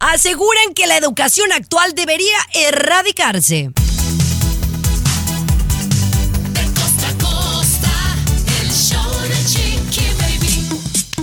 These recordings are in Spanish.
Aseguran que la educación actual debería erradicarse.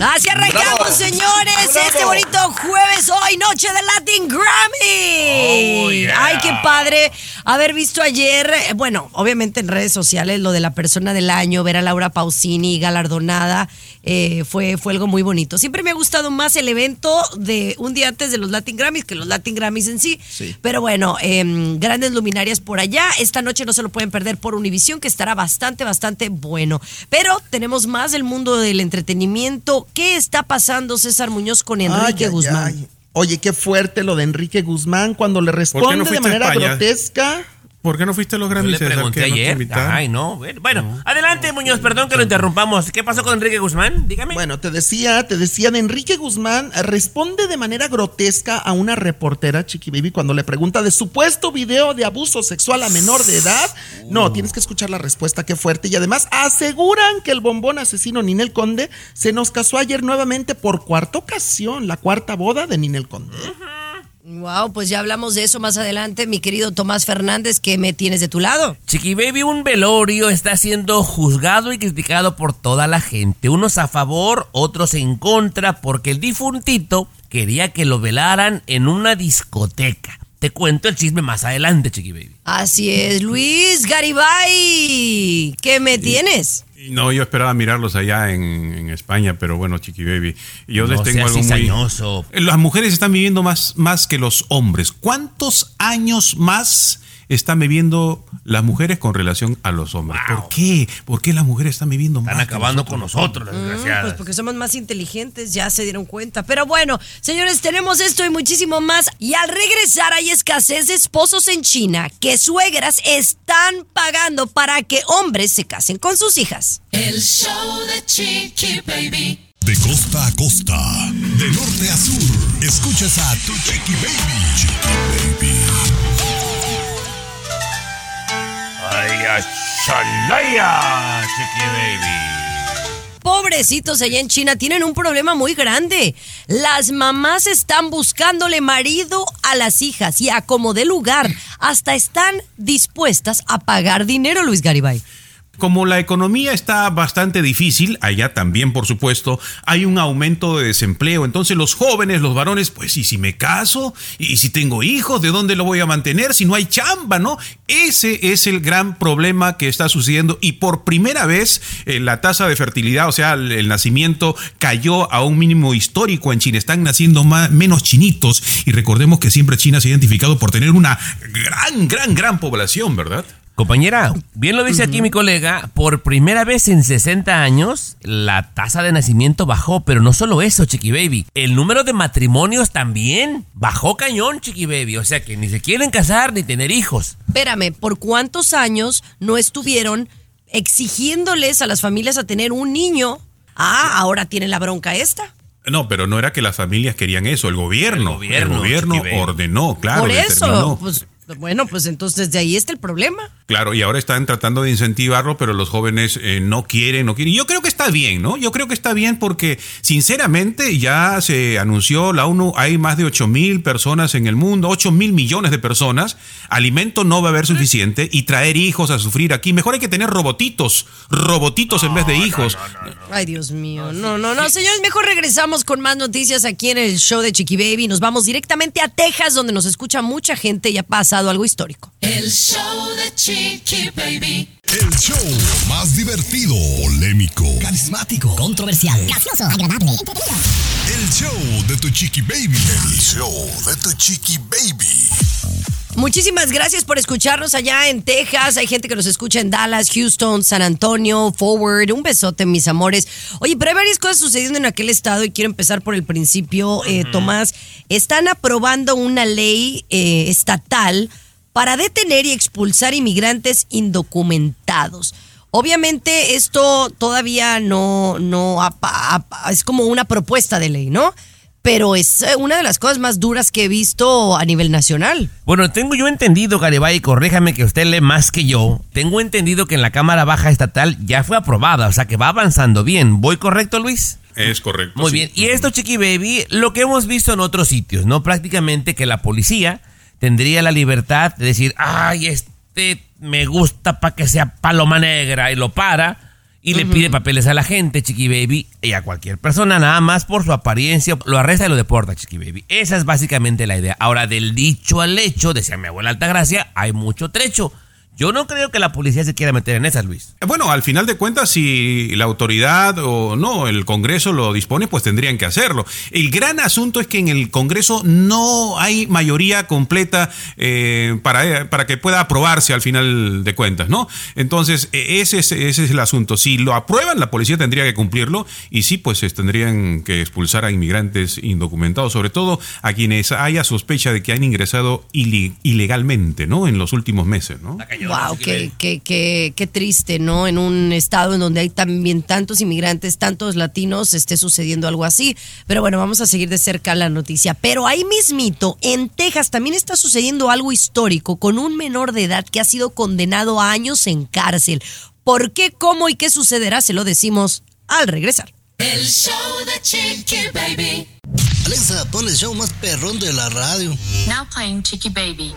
Así arrancamos, señores, este bonito jueves, hoy, noche de Latin Grammy. Ay, qué padre haber visto ayer, eh, bueno, obviamente en redes sociales, lo de la persona del año, ver a Laura Pausini galardonada, eh, fue, fue algo muy bonito. Siempre me ha gustado más el evento de un día antes de los Latin Grammys que los Latin Grammys en sí. Pero bueno, em, grandes luminarias por allá. Esta noche no se lo pueden perder por Univisión, que estará bastante, bastante bueno. Pero tenemos más del mundo del entretenimiento. ¿Qué está pasando, César Muñoz, con Enrique Ay, Guzmán? ay. Oye, qué fuerte lo de Enrique Guzmán cuando le responde de manera España? grotesca. ¿Por qué no fuiste a los Yo Grammys? le César, pregunté no ayer. Ay, no. Bueno, adelante, Muñoz, perdón que lo interrumpamos. ¿Qué pasó con Enrique Guzmán? Dígame. Bueno, te decía, te decía de Enrique Guzmán, responde de manera grotesca a una reportera, Chiqui Baby, cuando le pregunta de supuesto video de abuso sexual a menor de edad. No, tienes que escuchar la respuesta, qué fuerte. Y además aseguran que el bombón asesino Ninel Conde se nos casó ayer nuevamente por cuarta ocasión, la cuarta boda de Ninel Conde. Wow, pues ya hablamos de eso más adelante, mi querido Tomás Fernández, que me tienes de tu lado. Chiqui Baby, un velorio está siendo juzgado y criticado por toda la gente. Unos a favor, otros en contra, porque el difuntito quería que lo velaran en una discoteca. Te cuento el chisme más adelante, Chiqui Baby. Así es, Luis Garibay, ¿qué me tienes? No, yo esperaba mirarlos allá en, en España, pero bueno, Chiqui Baby. Yo les tengo algo muy. Las mujeres están viviendo más, más que los hombres. ¿Cuántos años más están viviendo las mujeres con relación a los hombres? Wow. ¿Por qué? ¿Por qué las mujeres están viviendo más? Están acabando con nosotros? nosotros, las Mm, desgraciadas. pues porque somos más inteligentes, ya se dieron cuenta. Pero bueno, señores, tenemos esto y muchísimo más. Y al regresar hay escasez de esposos en China que suegras están pagando para que hombres se casen con sus hijas. El show de Chiqui Baby. De costa a costa, de norte a sur, escuchas a tu Chiqui Baby. Chiqui Baby. Baby. Pobrecitos allá en China tienen un problema muy grande. Las mamás están buscándole marido a las hijas y a como de lugar hasta están dispuestas a pagar dinero, Luis Garibay. Como la economía está bastante difícil, allá también por supuesto, hay un aumento de desempleo. Entonces los jóvenes, los varones, pues ¿y si me caso? ¿Y si tengo hijos? ¿De dónde lo voy a mantener? Si no hay chamba, ¿no? Ese es el gran problema que está sucediendo y por primera vez eh, la tasa de fertilidad, o sea, el, el nacimiento cayó a un mínimo histórico en China. Están naciendo más, menos chinitos y recordemos que siempre China se ha identificado por tener una gran, gran, gran población, ¿verdad? Compañera, bien lo dice aquí mi colega, por primera vez en 60 años la tasa de nacimiento bajó, pero no solo eso, Chiqui Baby, el número de matrimonios también bajó cañón, Chiqui Baby, o sea que ni se quieren casar ni tener hijos. Espérame, ¿por cuántos años no estuvieron exigiéndoles a las familias a tener un niño? Ah, ahora tienen la bronca esta. No, pero no era que las familias querían eso, el gobierno. El gobierno, el gobierno ordenó, claro. Por eso, determinó. pues bueno, pues entonces de ahí está el problema. Claro, y ahora están tratando de incentivarlo, pero los jóvenes eh, no quieren, no quieren. Yo creo que está bien, ¿no? Yo creo que está bien porque, sinceramente, ya se anunció la ONU, hay más de 8 mil personas en el mundo, 8 mil millones de personas. Alimento no va a haber suficiente y traer hijos a sufrir aquí. Mejor hay que tener robotitos, robotitos en vez de hijos. Ay, Dios mío. No, no, no, señores, mejor regresamos con más noticias aquí en el show de Chiqui Baby. Nos vamos directamente a Texas, donde nos escucha mucha gente y ha pasado algo histórico. El show de Chiqui Baby. El show más divertido, polémico, Carismático, controversial, gracioso, agradable, entretenido. el show de tu chiqui baby. El show de tu chiqui baby. Muchísimas gracias por escucharnos allá en Texas. Hay gente que nos escucha en Dallas, Houston, San Antonio, Forward. Un besote, mis amores. Oye, pero hay varias cosas sucediendo en aquel estado y quiero empezar por el principio. Eh, Tomás, están aprobando una ley eh, estatal para detener y expulsar inmigrantes indocumentados. Obviamente esto todavía no, no es como una propuesta de ley, ¿no? Pero es eh, una de las cosas más duras que he visto a nivel nacional. Bueno, tengo yo entendido, Garibay, corríjame que usted lee más que yo. Tengo entendido que en la Cámara Baja Estatal ya fue aprobada, o sea que va avanzando bien. ¿Voy correcto, Luis? Es correcto. Muy sí. bien. Y esto, Chiqui Baby, lo que hemos visto en otros sitios, ¿no? Prácticamente que la policía tendría la libertad de decir, ay, este me gusta para que sea paloma negra y lo para y le pide papeles a la gente, Chiqui Baby, y a cualquier persona, nada más por su apariencia, lo arresta y lo deporta, Chiqui Baby. Esa es básicamente la idea. Ahora, del dicho al hecho, decía mi abuela Altagracia, hay mucho trecho. Yo no creo que la policía se quiera meter en esas, Luis. Bueno, al final de cuentas, si la autoridad o no, el Congreso lo dispone, pues tendrían que hacerlo. El gran asunto es que en el Congreso no hay mayoría completa eh, para, para que pueda aprobarse al final de cuentas, ¿no? Entonces, eh, ese es, ese es el asunto. Si lo aprueban, la policía tendría que cumplirlo y sí, pues eh, tendrían que expulsar a inmigrantes indocumentados, sobre todo a quienes haya sospecha de que han ingresado ilegalmente, ¿no? En los últimos meses, ¿no? Wow, qué, qué, qué, qué triste, ¿no? En un estado en donde hay también tantos inmigrantes, tantos latinos, esté sucediendo algo así. Pero bueno, vamos a seguir de cerca la noticia. Pero ahí mismito, en Texas también está sucediendo algo histórico con un menor de edad que ha sido condenado a años en cárcel. ¿Por qué, cómo y qué sucederá? Se lo decimos al regresar. El show de Chiqui Baby. Alexa, pon el show más perrón de la radio. Now playing Chiqui Baby.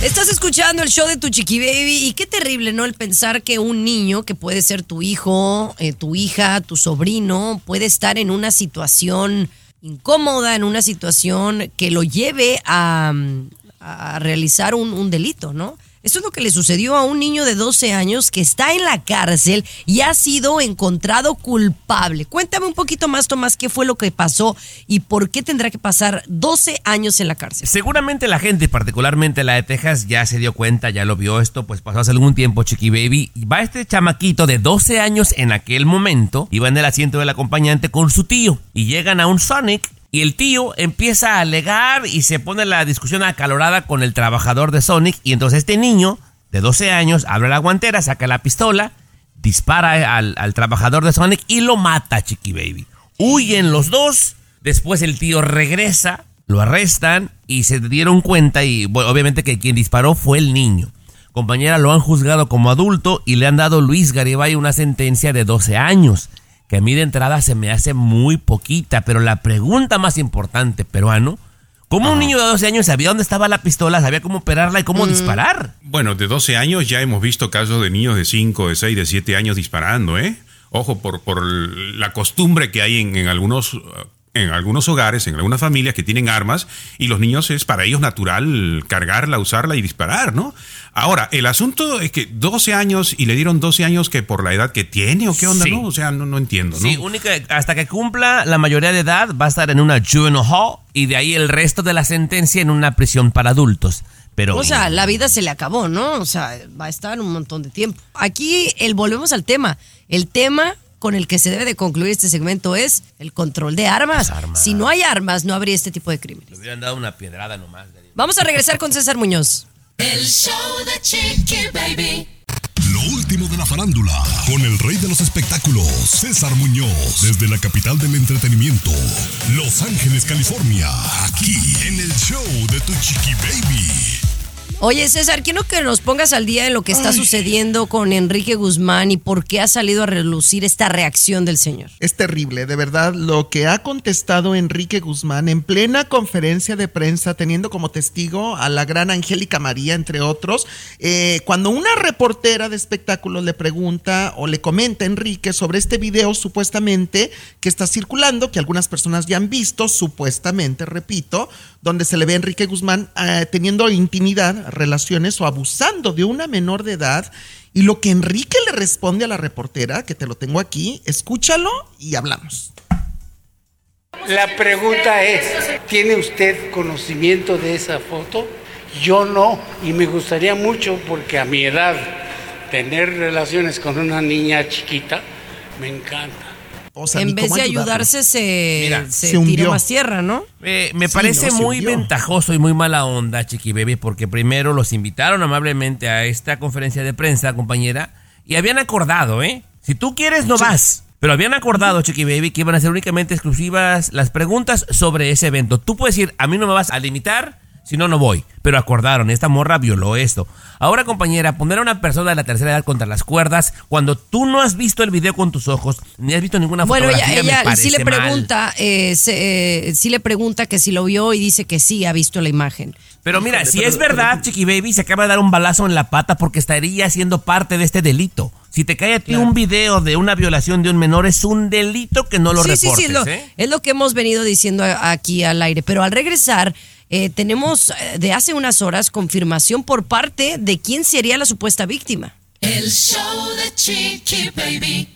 Estás escuchando el show de tu chiqui baby y qué terrible, ¿no? El pensar que un niño, que puede ser tu hijo, eh, tu hija, tu sobrino, puede estar en una situación incómoda, en una situación que lo lleve a, mm, a realizar un, un delito, ¿no? Esto es lo que le sucedió a un niño de 12 años que está en la cárcel y ha sido encontrado culpable. Cuéntame un poquito más, Tomás, qué fue lo que pasó y por qué tendrá que pasar 12 años en la cárcel. Seguramente la gente, particularmente la de Texas, ya se dio cuenta, ya lo vio esto, pues pasó hace algún tiempo, Chiqui Baby. Y va este chamaquito de 12 años en aquel momento, iba en el asiento del acompañante con su tío. Y llegan a un Sonic y el tío empieza a alegar y se pone la discusión acalorada con el trabajador de Sonic. Y entonces este niño de 12 años abre la guantera, saca la pistola, dispara al, trabajador de Sonic y lo mata, Chiqui Baby. Huyen los dos. Después el tío regresa, lo arrestan y se dieron cuenta y obviamente que quien disparó fue el niño. Compañera, lo han juzgado como adulto y le han dado Luis Garibay una sentencia de 12 años, que a mí de entrada se me hace muy poquita, pero la pregunta más importante, peruano, ¿cómo un niño de 12 años sabía dónde estaba la pistola, sabía cómo operarla y cómo disparar? Bueno, de 12 años ya hemos visto casos de niños de 5, de 6, de 7 años disparando, ¿eh? Ojo, por, por la costumbre que hay en, en algunos en algunos hogares, en algunas familias que tienen armas y los niños es para ellos natural cargarla, usarla y disparar, ¿no? Ahora, el asunto es que 12 años y le dieron 12 años que por la edad que tiene o qué onda, Sí. ¿no? O sea, no, no entiendo, ¿no? Sí, única, hasta que cumpla la mayoría de edad va a estar en una juvenile hall y de ahí el resto de la sentencia en una prisión para adultos. Pero O sea, la vida se le acabó, ¿no? O sea, va a estar un montón de tiempo. Aquí el, volvemos al tema. El tema con el que se debe de concluir este segmento es el control de armas. Si no hay armas, no habría este tipo de crímenes. le hubieran dado una piedrada nomás. Vamos a regresar con César Muñoz. El show de Chiqui Baby. Lo último de la farándula, con el rey de los espectáculos, César Muñoz, desde la capital del entretenimiento, Los Ángeles, California, aquí en el show de Tu Chiqui Baby. Oye, César, quiero que nos pongas al día en lo que está sucediendo con Enrique Guzmán y por qué ha salido a relucir esta reacción del señor. Es terrible, de verdad, lo que ha contestado Enrique Guzmán en plena conferencia de prensa, teniendo como testigo a la gran Angélica María, entre otros, eh, cuando una reportera de espectáculos le pregunta o le comenta a Enrique sobre este video supuestamente que está circulando, que algunas personas ya han visto, supuestamente, repito, donde se le ve a Enrique Guzmán eh, teniendo intimidad, relaciones o abusando de una menor de edad. Y lo que Enrique le responde a la reportera, que te lo tengo aquí, escúchalo y hablamos. La pregunta es, ¿tiene usted conocimiento de esa foto? Yo no, y me gustaría mucho porque a mi edad tener relaciones con una niña chiquita me encanta. En ni vez cómo de ayudarlo. ayudarse, se, Mira, se, más tierra, ¿no? Eh, me Sí, parece no, muy ventajoso y muy mala onda, Chiqui Baby, porque primero los invitaron amablemente a esta conferencia de prensa, compañera, y habían acordado, ¿eh? Si tú quieres, no vas. Pero habían acordado, Chiqui Baby, que iban a ser únicamente exclusivas las preguntas sobre ese evento. Tú puedes decir, a mí no me vas a limitar, si no, no voy. Pero acordaron, esta morra violó esto. Ahora, compañera, poner a una persona de la tercera edad contra las cuerdas cuando tú no has visto el video con tus ojos, ni has visto ninguna Bueno, ella, fotografía, me ella parece sí le pregunta, eh, se- eh, sí le pregunta que si lo vio y dice que sí ha visto la imagen. Pero mira, Híjole, si pero- es verdad, Chiqui Baby, se acaba de dar un balazo en la pata porque estaría siendo parte de este delito. Si te cae a ti un video de una violación de un menor, es un delito que no lo sí, reportes, sí, sí, lo- ¿eh? es lo que hemos venido diciendo aquí al aire. Pero al regresar, eh, tenemos eh, de hace unas horas confirmación por parte de quién sería la supuesta víctima. El show de Chiqui Baby.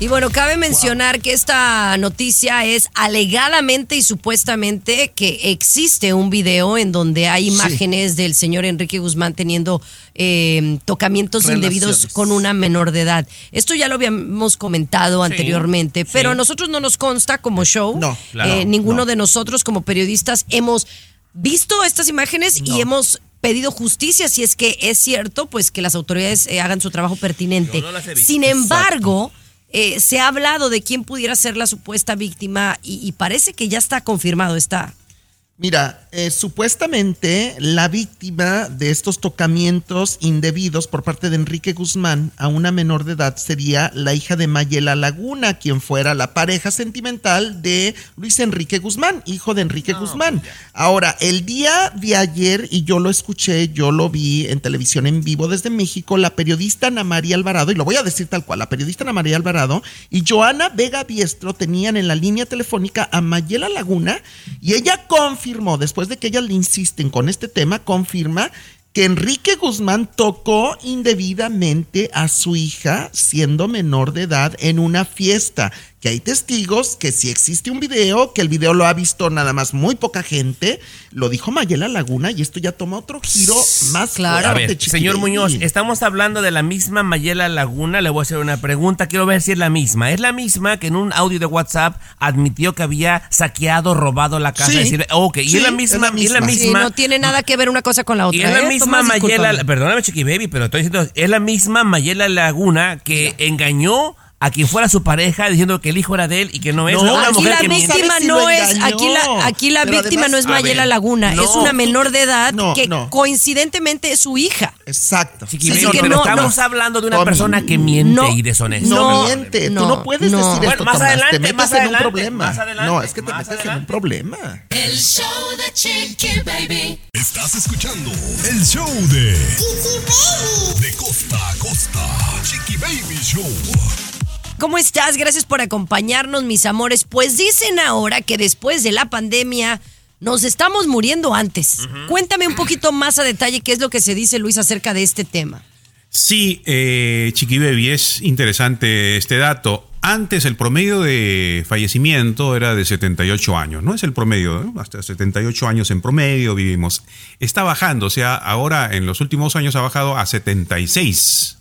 Y bueno, cabe mencionar que esta noticia es alegadamente y supuestamente que existe un video en donde hay imágenes del señor Enrique Guzmán teniendo eh, tocamientos Relaciones. indebidos con una menor de edad. Esto ya lo habíamos comentado anteriormente, pero a nosotros no nos consta como show. No, claro, Eh, ninguno no. de nosotros como periodistas hemos visto estas imágenes y hemos pedido justicia si es que es cierto, pues que las autoridades eh, hagan su trabajo pertinente. No. Sin embargo, eh, se ha hablado de quién pudiera ser la supuesta víctima y, y parece que ya está confirmado, está. Mira, eh, supuestamente la víctima de estos tocamientos indebidos por parte de Enrique Guzmán a una menor de edad sería la hija de Mayela Laguna, quien fuera la pareja sentimental de Luis Enrique Guzmán, hijo de Enrique Guzmán. Ahora, el día de ayer, y yo lo escuché, yo lo vi en televisión en vivo desde México, la periodista Ana María Alvarado, y lo voy a decir tal cual, la periodista Ana María Alvarado y Joana Vega Biestro tenían en la línea telefónica a Mayela Laguna y ella después de que ellas le insisten con este tema, confirma que Enrique Guzmán tocó indebidamente a su hija siendo menor de edad en una fiesta. Que hay testigos, que si existe un video, que el video lo ha visto nada más muy poca gente. Lo dijo Mayela Laguna y esto ya toma otro giro más Claro. A fuerte, ver, Chiqui señor. Muñoz, estamos hablando de la misma Mayela Laguna. Le voy a hacer una pregunta. Quiero ver si es la misma. ¿Es la misma que en un audio de WhatsApp admitió que había saqueado, robado la casa? Sí. Decir, ok, y es la es misma. la y es la misma. Sí, misma. no tiene nada que ver una cosa con la otra. Y es la ¿eh? misma Tomás, Mayela, discúlpame. perdóname Chiqui Baby, pero estoy diciendo, es la misma Mayela Laguna que engañó a quien fuera su pareja diciendo que el hijo era de él y que no es No, una Aquí mujer la que miente. víctima ¿Sabes si no es, aquí la, aquí la Pero víctima además- no es Mayela ver, Laguna, no. es una menor de edad No, que no. coincidentemente es su hija. Exacto. Chiqui Sí, Baby, que pero no, estamos no. hablando de una Tommy, persona que miente no, y deshonesta. No, No, miente, no, tú no puedes no. decir Bueno, esto, más Tomás, adelante, te metes más en un adelante, problema. más adelante, no, es que te más metes en adelante. un problema. El show de Chiqui Baby. Estás escuchando el show de De costa a costa, Chiqui Baby Show. ¿Cómo estás? Gracias por acompañarnos, mis amores. Pues dicen ahora que después de la pandemia nos estamos muriendo antes. Cuéntame un poquito más a detalle qué es lo que se dice, Luis, acerca de este tema. Sí, eh, Chiqui Baby, es interesante este dato. Antes el promedio de fallecimiento era de 78 años, no es el promedio, ¿no? hasta 78 años en promedio vivimos. Está bajando, o sea, ahora en los últimos años ha bajado a 76.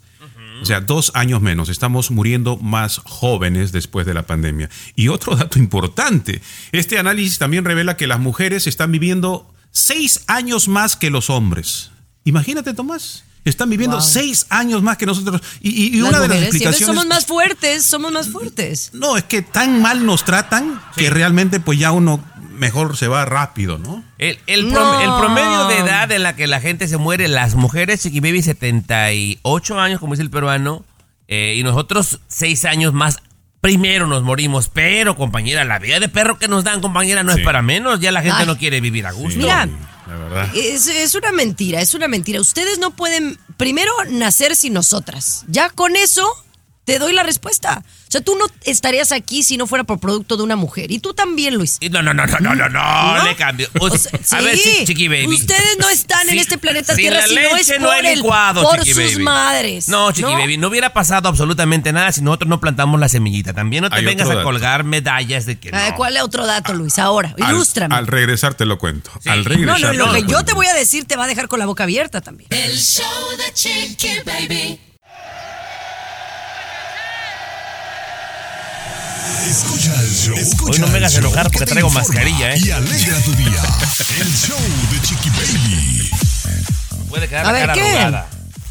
O sea, dos años menos. Estamos muriendo más jóvenes después de la pandemia. Y otro dato importante, este análisis también revela que las mujeres están viviendo seis años más que los hombres. Imagínate, Tomás. Están viviendo Wow. seis años más que nosotros. Y, y- una de las explicaciones... somos más fuertes, somos más fuertes. No, es que tan mal nos tratan que realmente pues ya uno mejor se va rápido, ¿no? El, el, No. prom- el promedio de edad en la que la gente se muere, las mujeres, Chiqui Baby, 78 años, como dice el peruano, eh, y nosotros 6 años más. Primero nos morimos, pero compañera, la vida de perro que nos dan, compañera, no Sí. es para menos. Ya la gente Ay. no quiere vivir a gusto. Mira, La verdad. Es, es una mentira, es una mentira. Ustedes no pueden, primero, nacer sin nosotras. Ya con eso, te doy la respuesta. O sea, tú no estarías aquí si no fuera por producto de una mujer. Y tú también, Luis. No, no, no, no, no, no, no, ¿No? le cambio. O a sea, ver, sí, chi- chiqui baby. Ustedes no están en Sí, este planeta sin Tierra la si no es leche no por, hay el- licuado, por chiqui sus baby. madres. No, chiqui baby, no hubiera pasado absolutamente nada si nosotros no plantamos la semillita. También no te Hay vengas a colgar medallas de que Ah, no. ¿Cuál es otro dato, Luis? Ahora, Al- ilústrame. Al, regresar te lo cuento. Al no, regresar. no, lo te que lo yo te voy a decir te va a dejar con la boca abierta también. El show de Chiqui Baby. Escucha el show. Escucha Hoy no me el hagas enojar porque traigo mascarilla, ¿eh? Y alegra tu día. El show de Chiqui Baby. Puede quedar A la ver, cara ¿qué? arrugada.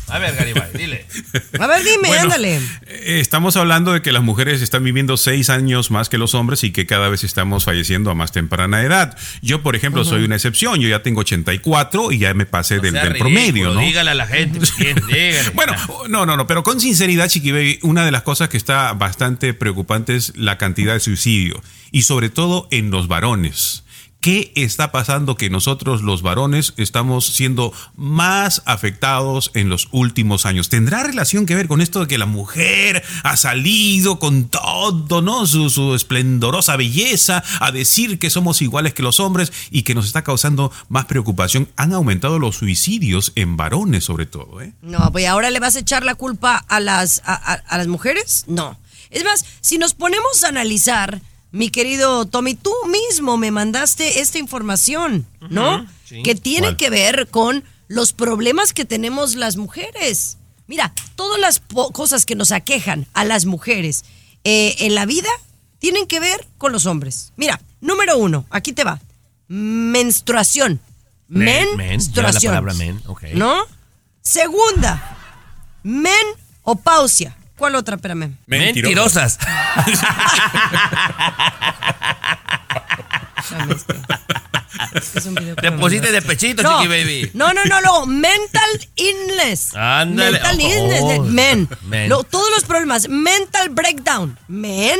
A ver, Garibay, dile. A ver, dime, Bueno, ándale. Eh, Estamos hablando de que las mujeres están viviendo seis años más que los hombres y que cada vez estamos falleciendo a más temprana edad. Yo, por ejemplo, soy una excepción. Yo ya tengo 84 y ya me pasé del, sea del ridículo, promedio, ¿no? Dígale a la gente, bien, dígale. Bueno, no, no, no, pero con sinceridad, Chiqui Baby, una de las cosas que está bastante preocupante es la cantidad de suicidio y sobre todo en los varones. ¿Qué está pasando que nosotros los varones estamos siendo más afectados en los últimos años? ¿Tendrá relación que ver con esto de que la mujer ha salido con todo, ¿no? Su, su esplendorosa belleza a decir que somos iguales que los hombres y que nos está causando más preocupación? Han aumentado los suicidios en varones sobre todo, ¿eh? No, pues ahora le vas a echar la culpa a las, a, las mujeres. No. Es más, si nos ponemos a analizar, mi querido Tommy, tú mismo me mandaste esta información, ¿no? sí. Que tiene ¿Cuál? que ver con los problemas que tenemos las mujeres. Mira, todas las cosas que nos aquejan a las mujeres eh, en la vida tienen que ver con los hombres. Mira, número uno, aquí te va. Menstruación. Men, men, Menstruación. lleva la palabra men, ok. ¿No? Segunda, menopausia. ¿Cuál otra? Espérame. Mentirosas. Te pusiste de pechito, No, chiqui baby. no, no, no, no, mental illness. Ándale. Mental Oh, illness, oh. men. Men. Lo- todos los problemas, mental breakdown, men.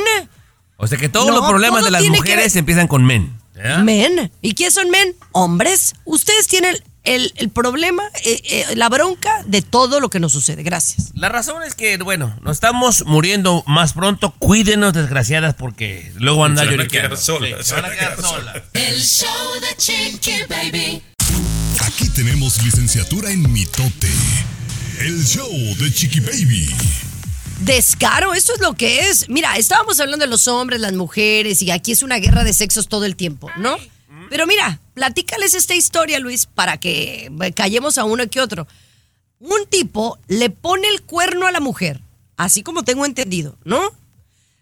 O sea que todos No, los problemas de las que mujeres empiezan con men. Men. ¿Y quiénes son men? Hombres. Ustedes tienen el, el problema, eh, eh, la bronca de todo lo que nos sucede. Gracias. La razón es que, bueno, nos estamos muriendo más pronto. Cuídenos, desgraciadas, porque luego van a Se van a quedar solas, Sí, se van a quedar solas. El show de Chiqui Baby. Aquí tenemos licenciatura en mitote. El show de Chiqui Baby. Descaro, eso es lo que es. Mira, estábamos hablando de los hombres, las mujeres, y aquí es una guerra de sexos todo el tiempo, ¿no? Pero mira, platícales esta historia, Luis, para que eh, callemos a uno que otro. Un tipo le pone el cuerno a la mujer, así como tengo entendido, ¿no?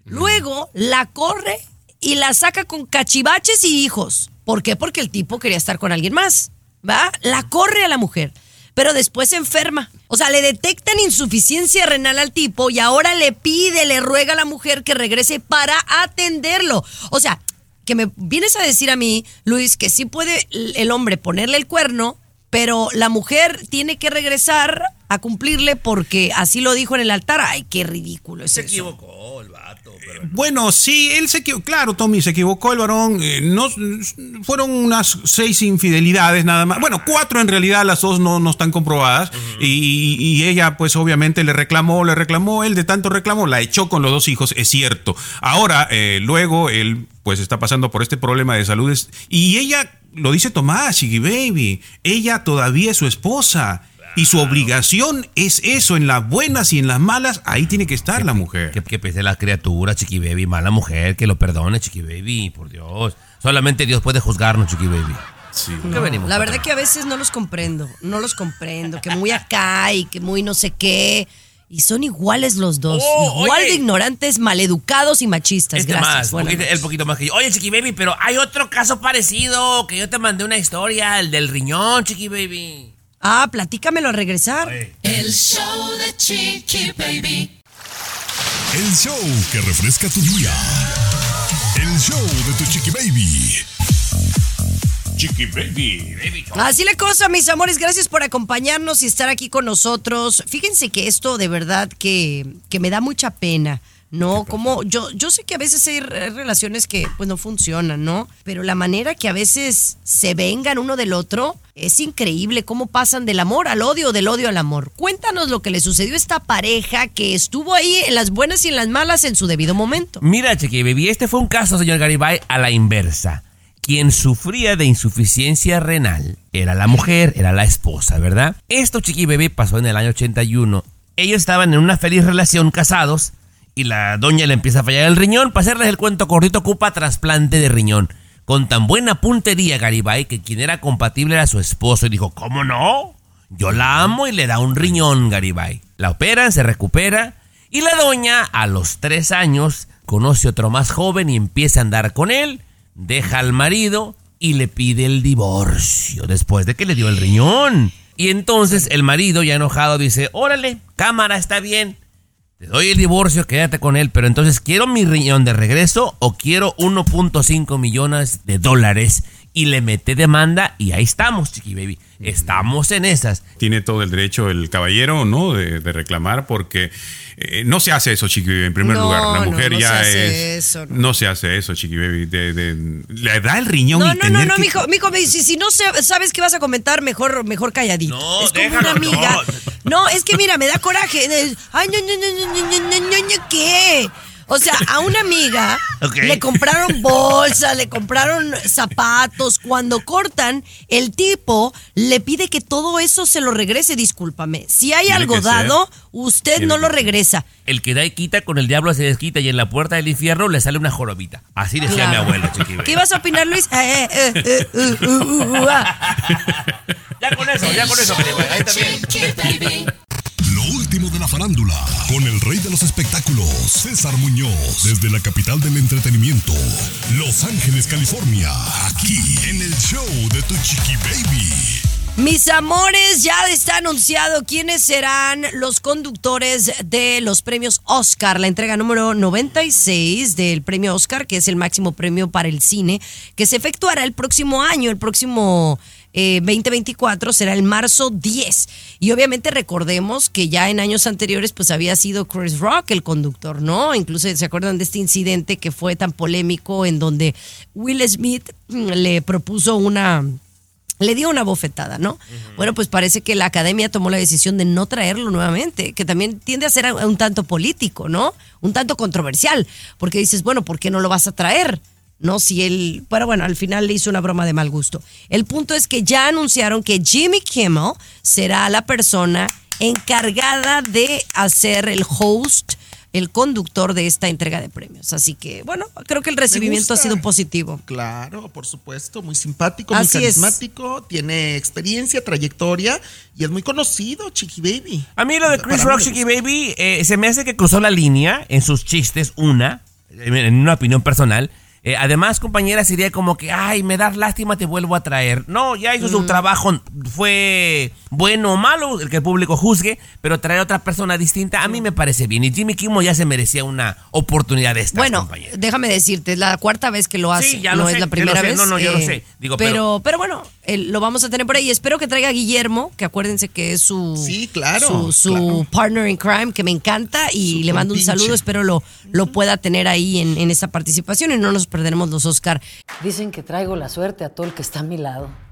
Luego la corre y la saca con cachivaches y hijos. ¿Por qué? Porque el tipo quería estar con alguien más, ¿va? La corre a la mujer, pero después se enferma. O sea, le detectan insuficiencia renal al tipo y ahora le pide, le ruega a la mujer que regrese para atenderlo. O sea, que me vienes a decir a mí, Luis, que sí puede el hombre ponerle el cuerno, pero la mujer tiene que regresar a cumplirle porque así lo dijo en el altar. Ay, qué ridículo es Se eso. equivocó el vato. pero- Bueno, sí, él se equivocó. Claro, Tommy, se equivocó el varón. eh, no, fueron unas seis infidelidades nada más. Bueno, cuatro en realidad, las dos no, no están comprobadas. y, y ella, pues obviamente le reclamó, le reclamó. Él de tanto reclamó, la echó con los dos hijos, es cierto. Ahora, eh, luego, él pues está pasando por este problema de salud. Y ella, lo dice Tomás, Chiqui Baby, ella todavía es su esposa. Y su obligación es eso, en las buenas y en las malas, ahí tiene que estar la mujer. Que, que pese la criatura, chiqui baby, mala mujer, que lo perdone, chiqui baby, por Dios. Solamente Dios puede juzgarnos, chiqui baby. Sí. ¿Qué venimos La verdad que a veces no los comprendo, no los comprendo, que muy acá y que muy no sé qué. Y son iguales los dos, Oh, igual oye. de ignorantes, maleducados y machistas. Este Gracias. más, poquito- el poquito más que yo. Oye, Chiqui Baby, pero hay otro caso parecido que yo te mandé una historia, el del riñón, Chiqui Baby. Ah, platícamelo a regresar. El show de Chiqui Baby. El show que refresca tu día. El show de tu Chiqui Baby. Chiqui Baby. Así la cosa, mis amores, gracias por acompañarnos y estar aquí con nosotros. Fíjense que esto de verdad que, que me da mucha pena, No, como yo, yo sé que a veces hay re- relaciones que pues no funcionan, ¿no? Pero la manera que a veces se vengan uno del otro es increíble cómo pasan del amor al odio, del odio al amor. Cuéntanos lo que le sucedió a esta pareja que estuvo ahí en las buenas y en las malas en su debido momento. Mira, Chiqui Baby, este fue un caso, señor Garibay, a la inversa. Quien sufría de insuficiencia renal era la mujer, era la esposa, ¿verdad? Esto, Chiqui Baby, pasó en el año 81. Ellos estaban en una feliz relación casados y la doña le empieza a fallar el riñón. Para hacerles el cuento cortito, ocupa trasplante de riñón. Con tan buena puntería, Garibay, que quien era compatible era su esposo y dijo, ¿cómo no? Yo la amo y le da un riñón, Garibay. La operan, se recupera y la doña, a los tres años, conoce otro más joven y empieza a andar con él, deja al marido y le pide el divorcio después de que le dio el riñón. Y entonces el marido, ya enojado, dice, órale, cámara, está bien. Te doy el divorcio, quédate con él, pero entonces quiero mi riñón de regreso o quiero 1.5 millones de dólares y le mete demanda y ahí estamos, Chiqui Baby. Estamos en esas. Tiene todo el derecho el caballero, ¿no? De, de reclamar porque eh, no se hace eso, Chiqui Baby. En primer lugar, la mujer no, no ya es. Eso, no. se hace eso, Chiqui Baby. Le da el riñón. No, no, no, no, mijo, mijo, si, no sabes qué vas a comentar, mejor, mejor calladito. es como una amiga. No. es que mira, me da coraje. Ay, ¿qué? O sea, a una amiga le compraron bolsas, le compraron zapatos. Cuando cortan, el tipo le pide que todo eso se lo regrese. Discúlpame. Si hay Tiene algo ser. dado, usted Tiene no que lo regresa. El que da y quita con el diablo se desquita y en la puerta del infierno le sale una jorobita. Así decía Claro. mi abuelo, chiqui baby. ¿Qué ibas a opinar, Luis? Eh, eh, eh, eh, uh, uh, uh, ah. Ya con eso, ya con eso, ahí bien. Último de la farándula, con el rey de los espectáculos, César Muñoz, desde la capital del entretenimiento, Los Ángeles, California, aquí en el show de Tu Chiqui Baby. Mis amores, ya está anunciado quiénes serán los conductores de los premios Oscar, la entrega número 96 del premio Oscar, que es el máximo premio para el cine, que se efectuará el próximo año, el próximo eh, 2024, será el marzo 10. Y obviamente recordemos que ya en años anteriores pues había sido Chris Rock el conductor, ¿no? Incluso se acuerdan de este incidente que fue tan polémico en donde Will Smith mm, le propuso una le dio una bofetada, ¿no? Bueno, pues parece que la academia tomó la decisión de no traerlo nuevamente, que también tiende a ser un tanto político, ¿no? Un tanto controversial, porque dices, bueno, ¿por qué no lo vas a traer? No, si él, pero bueno, al final le hizo una broma de mal gusto. El punto es que ya anunciaron que Jimmy Kimmel será la persona encargada de hacer el host, el conductor de esta entrega de premios. Así que, bueno, creo que el recibimiento ha sido positivo. Claro, por supuesto, muy simpático, Así muy es. carismático, tiene experiencia, trayectoria y es muy conocido, Chiqui Baby. A mí lo de Chris Para Rock, Chiqui Baby, eh, se me hace que cruzó la línea en sus chistes, una, en una opinión personal. Eh, además, compañera, sería como que, ay, me das lástima, te vuelvo a traer. No, ya hizo su Mm. trabajo, fue bueno o malo, el que el público juzgue, pero traer a otra persona distinta a mí me parece bien. Y Jimmy Kimmel ya se merecía una oportunidad de estas, Bueno, compañera. déjame decirte, es la cuarta vez que lo hace. Sí, ya lo no sé, es la primera lo sé. vez. No, no, yo lo eh, sé. Digo, pero, pero- pero, bueno, el- lo vamos a tener por ahí. Espero que traiga a Guillermo, que acuérdense que es su, Sí, claro, su, su claro. partner in crime, que me encanta y Su le mando un saludo. Espero lo, lo pueda tener ahí en, en esta participación y no nos perderemos los Oscar. Dicen que traigo la suerte a todo el que está a mi lado.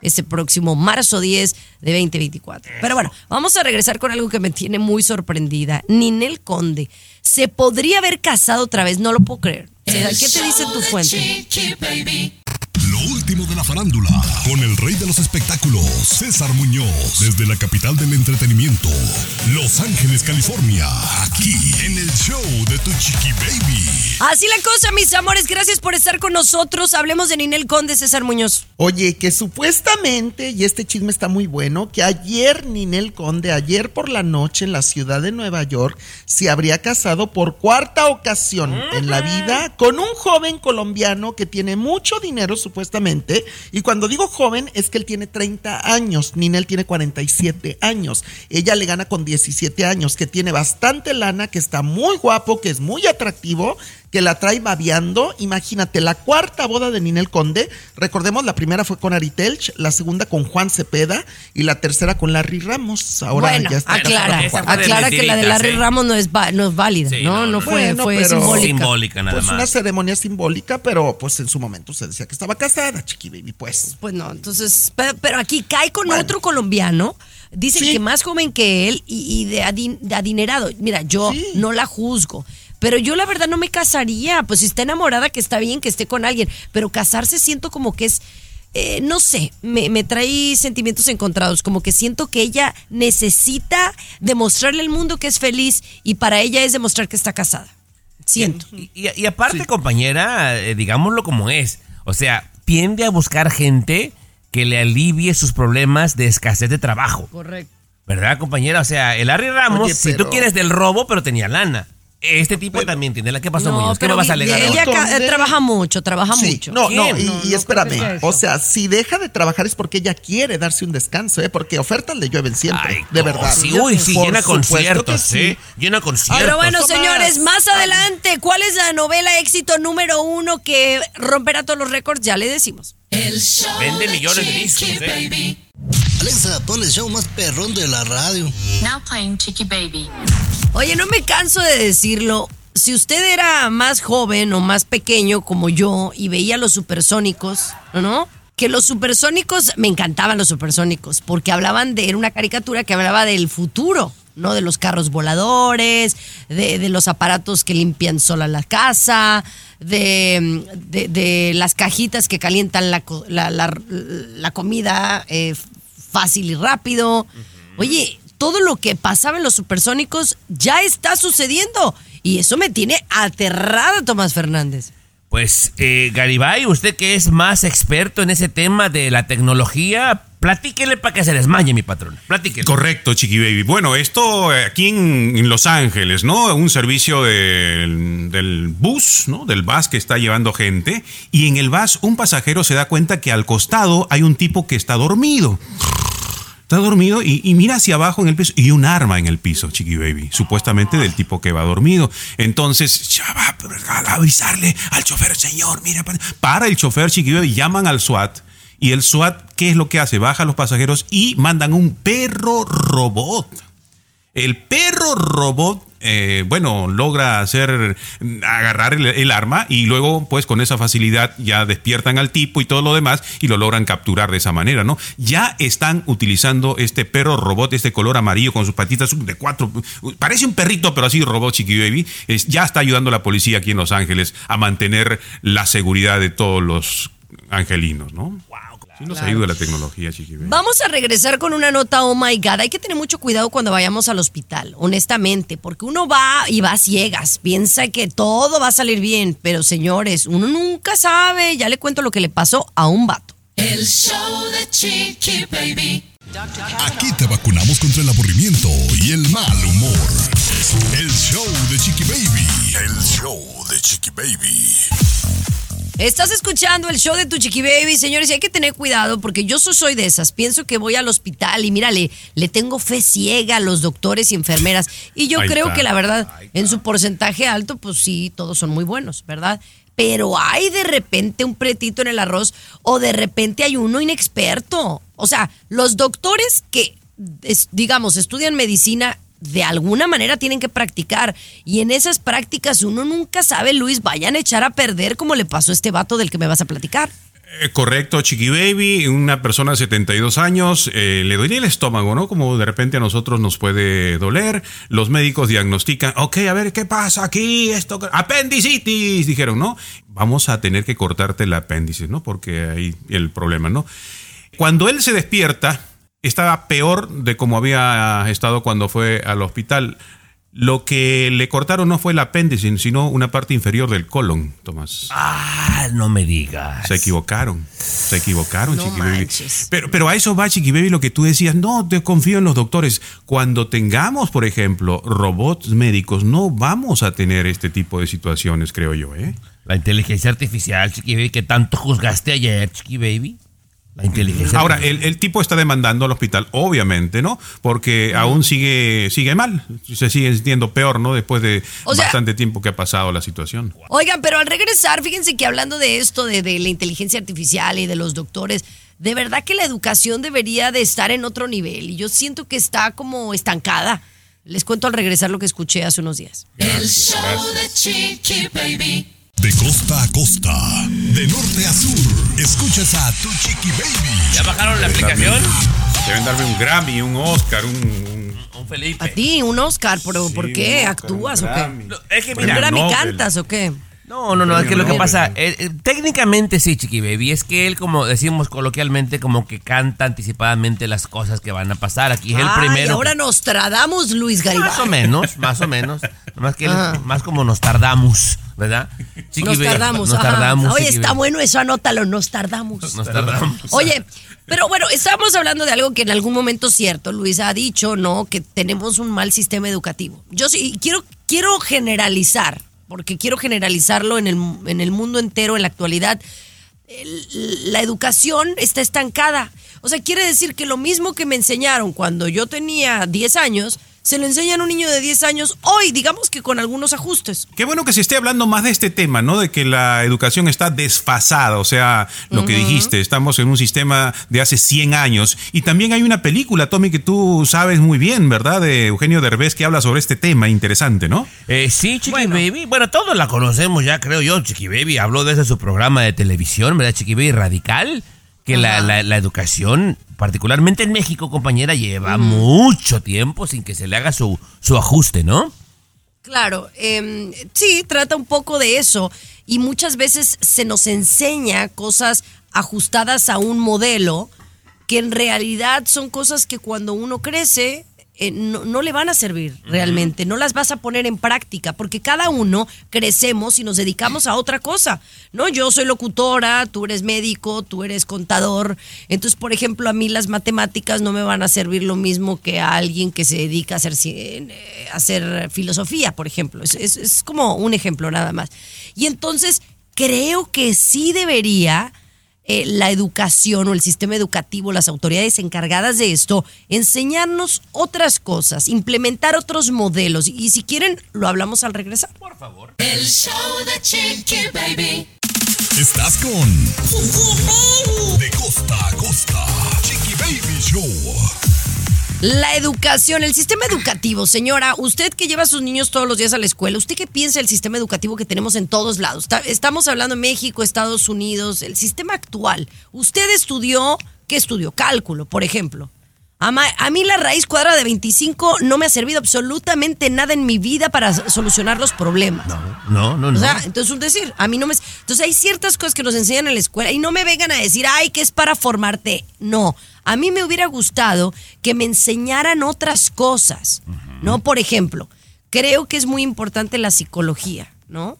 Este próximo marzo 10 de 2024. Pero bueno, vamos a regresar con algo que me tiene muy sorprendida. Ninel Conde se podría haber casado otra vez, no lo puedo creer. ¿Qué te dice tu fuente? Lo último de la farándula, con el rey de los espectáculos, César Muñoz, desde la capital del entretenimiento, Los Ángeles, California, aquí en el show de tu chiqui baby. Así la cosa, mis amores. Gracias por estar con nosotros. Hablemos de Ninel Conde, César Muñoz. Oye, que supuestamente, y este chisme está muy bueno, que ayer Ninel Conde, ayer por la noche en la ciudad de Nueva York, se habría casado por cuarta ocasión en la vida con un joven colombiano que tiene mucho dinero supuestamente. Y cuando digo joven es que él tiene 30 años, Ninel tiene 47 años. Ella le gana con 17 años, que tiene bastante lana, que está muy guapo, que es muy atractivo que la trae babeando. Imagínate, la cuarta boda de Ninel Conde, recordemos, la primera fue con Ari Telch, la segunda con Juan Cepeda y la tercera con Larry Ramos. Ahora bueno, ya está. aclara, aclara que la de Larry ¿eh? Ramos no es, va- no es válida, Sí, ¿no? no, No, no. fue, Bueno, fue pero- simbólica. Simbólica nada Pues una más. ceremonia simbólica, pero pues en su momento se decía que estaba casada, Chiqui Baby, pues. Pues no, entonces, pero, pero aquí cae con otro colombiano. Dicen Sí. que más joven que él y, y de, adin- de adinerado. Mira, yo Sí. no la juzgo. Pero yo la verdad no me casaría. Pues si está enamorada, que está bien que esté con alguien. Pero casarse siento como que es, eh, no sé, me, me trae sentimientos encontrados. Como que siento que ella necesita demostrarle al mundo que es feliz y para ella es demostrar que está casada. Siento. Y, y- y aparte, compañera, eh, digámoslo como es. O sea, tiende a buscar gente que le alivie sus problemas de escasez de trabajo. Correcto. ¿Verdad, compañera? O sea, el Harry Ramos, Oye, si tú quieres del robo, pero tenía lana. Este tipo también tiene la. ¿Qué pasó, Muñoz? ¿Qué me vas a alegar ella trabaja mucho, trabaja Sí, mucho. No, no, y, No, y no que eso. O sea, si deja de trabajar es porque ella quiere darse un descanso, ¿eh? Porque ofertas le llueven siempre. Ay, de no, verdad. Sí, uy, sí, Por llena conciertos, que sí. ¿eh? Llena conciertos. Pero bueno, Tomás. señores, más adelante, ¿cuál es la novela éxito número uno que romperá todos los récords? Ya le decimos. El show Vende de millones de discos, ¿eh? Baby. Alexa, pon el show más perrón de la radio. Now playing Chicky Baby. Oye, no me canso de decirlo. Si usted era más joven o más pequeño como yo y veía los supersónicos, ¿no? Que los supersónicos, me encantaban los supersónicos, porque hablaban de, era una caricatura que hablaba del futuro, ¿no? De los carros voladores, de, de los aparatos que limpian sola la casa, de, de- de las cajitas que calientan la, co- la- la- la comida eh, fácil y rápido. Oye, todo lo que pasaba en los supersónicos ya está sucediendo. Y eso me tiene aterrada, Tomás Fernández. Pues, eh, Garibay, usted que es más experto en ese tema de la tecnología, platíquele para que se desmaye, mi patrón. Platíquele. Correcto, Chiqui Baby. Bueno, esto eh, aquí en, Los Ángeles, ¿no? Un servicio del, bus, ¿no? Del bus que está llevando gente. Y en el bus un pasajero se da cuenta que al costado hay un tipo que está dormido. Está dormido y, mira hacia abajo en el piso y un arma en el piso, Chiqui Baby, supuestamente del tipo que va dormido. Entonces, va a avisarle al chofer, señor, mira, para, para el chofer, Chiqui Baby, llaman al SWAT. Y el SWAT, ¿qué es lo que hace? Baja a los pasajeros y mandan un perro robot. El perro robot, eh, bueno, logra hacer, agarrar el, arma y luego, pues con esa facilidad ya despiertan al tipo y todo lo demás y lo logran capturar de esa manera, ¿no? Ya están utilizando este perro robot, este color amarillo con sus patitas de cuatro, parece un perrito, pero así robot chiqui baby, es, ya está ayudando a la policía aquí en Los Ángeles a mantener la seguridad de todos los angelinos, ¿no? Sí nos ayuda la tecnología, chiqui baby. Vamos a regresar con una nota, oh my God. Hay que tener mucho cuidado cuando vayamos al hospital, honestamente, porque uno va y va a ciegas, piensa que todo va a salir bien, pero señores, uno nunca sabe. Ya le cuento lo que le pasó a un vato. El show de Chiqui Baby. Aquí te vacunamos contra el aburrimiento y el mal humor. El show de Chiqui Baby. El show de Chiqui Baby. Estás escuchando el show de tu chiqui baby, señores, y hay que tener cuidado porque yo so- soy de esas. Pienso que voy al hospital y mírale, le tengo fe ciega a los doctores y enfermeras. Y yo Ahí creo está. que la verdad, en su porcentaje alto, pues sí, todos son muy buenos, ¿verdad? Pero hay de repente un pretito en el arroz o de repente hay uno inexperto. O sea, los doctores que, es- digamos, estudian medicina de alguna manera tienen que practicar. Y en esas prácticas uno nunca sabe, Luis, vayan a echar a perder como le pasó a este vato del que me vas a platicar. Eh, correcto, Chiqui Baby, una persona de 72 años, eh, le duele el estómago, ¿no? Como de repente a nosotros nos puede doler. Los médicos diagnostican, ok, a ver, ¿qué pasa aquí? Esto, apendicitis, dijeron, ¿no? Vamos a tener que cortarte el apéndice, ¿no? Porque ahí el problema, ¿no? Cuando él se despierta, estaba peor de como había estado cuando fue al hospital. Lo que le cortaron no fue el apéndice, sino una parte inferior del colon, Tomás. Ah, no me digas. Se equivocaron. Se equivocaron, No Chiqui Baby. Pero, pero a eso va, Chiqui Baby, lo que tú decías. No, te confío en los doctores. Cuando tengamos, por ejemplo, robots médicos, no vamos a tener este tipo de situaciones, creo yo, ¿eh? La inteligencia artificial, Chiqui Baby, que tanto juzgaste ayer, Chiqui Baby. La inteligencia Ahora, artificial. el, el tipo está demandando al hospital, obviamente, ¿no? Porque aún sigue, sigue mal, se sigue sintiendo peor, ¿no? Después de O sea- bastante tiempo que ha pasado la situación. Oigan, pero al regresar, fíjense que hablando de esto, de, de la inteligencia artificial y de los doctores, de verdad que la educación debería de estar en otro nivel y yo siento que está como estancada. Les cuento al regresar lo que escuché hace unos días. El show de Chiqui Baby. De costa a costa, de norte a sur, escuchas a tu chiqui baby. ¿Ya bajaron la aplicación? Deben darme un Grammy, un Oscar, un... un- Un Felipe. A ti, un Oscar, pero ¿por qué? un Oscar, ¿Actúas un o qué? Grammy. No, es que ¿Un mira, Grammy Nobel. cantas o qué? No, no, no, es que lo que pasa, eh, eh, técnicamente sí, Chiqui Baby, es que él, como decimos coloquialmente, como que canta anticipadamente las cosas que van a pasar. Aquí es el primero. ahora que- nos tradamos, Luis Garibay. Más o menos, más o menos. Más que él- más como nos tardamos, ¿verdad? Chiqui Nos Baby, tardamos. Nos ajá. tardamos. Oye, Chiqui está Baby. bueno eso, anótalo, nos tardamos. Nos tardamos. Oye, pero bueno, estábamos hablando de algo que en algún momento es cierto. Luis ha dicho, ¿no? Que tenemos un mal sistema educativo. Yo sí quiero, quiero generalizar, porque quiero generalizarlo en el, en el mundo entero, en la actualidad. La educación está estancada. O sea, quiere decir que lo mismo que me enseñaron cuando yo tenía 10 años, se lo enseñan a un niño de 10 años hoy, digamos que con algunos ajustes. Qué bueno que se esté hablando más de este tema, ¿no? De que la educación está desfasada, o sea, lo que dijiste, estamos en un sistema de hace 100 años. Y también hay una película, Tommy, que tú sabes muy bien, ¿verdad? De Eugenio Derbez, que habla sobre este tema, interesante, ¿no? Eh, sí, Chiqui Baby. Bueno, todos la conocemos ya, creo yo. Chiqui Baby habló desde su programa de televisión, ¿verdad? Chiqui Baby Radical. Que la, la- la educación, particularmente en México, compañera, lleva mucho tiempo sin que se le haga su, su ajuste, ¿no? Claro, em, sí, trata un poco de eso. Y muchas veces se nos enseña cosas ajustadas a un modelo que en realidad son cosas que cuando uno crece eh, no, no le van a servir realmente, no las vas a poner en práctica, porque cada uno crecemos y nos dedicamos a otra cosa, ¿no? Yo soy locutora, tú eres médico, tú eres contador, entonces, por ejemplo, a mí las matemáticas no me van a servir lo mismo que a alguien que se dedica a hacer, ci- eh, a hacer filosofía, por ejemplo, es, es- es como un ejemplo nada más. Y entonces, creo que sí debería eh, la educación o el sistema educativo, las autoridades encargadas de esto, enseñarnos otras cosas, implementar otros modelos. Y si quieren, lo hablamos al regresar. Por favor. El show de Chiqui Baby. Estás con De costa a costa, La educación, el sistema educativo, señora, usted que lleva a sus niños todos los días a la escuela, ¿usted qué piensa del sistema educativo que tenemos en todos lados? Ta- Estamos hablando de México, Estados Unidos, el sistema actual. Usted estudió, ¿qué estudió? Cálculo, por ejemplo. A, mí la raíz cuadrada de 25 no me ha servido absolutamente nada en mi vida para solucionar los problemas. No, no, no. O sea, entonces un decir, a mí no me... Entonces hay ciertas cosas que nos enseñan en la escuela y no me vengan a decir, ay, que es para formarte. No, a mí me hubiera gustado que me enseñaran otras cosas, ¿no? Por ejemplo, creo que es muy importante la psicología, ¿no?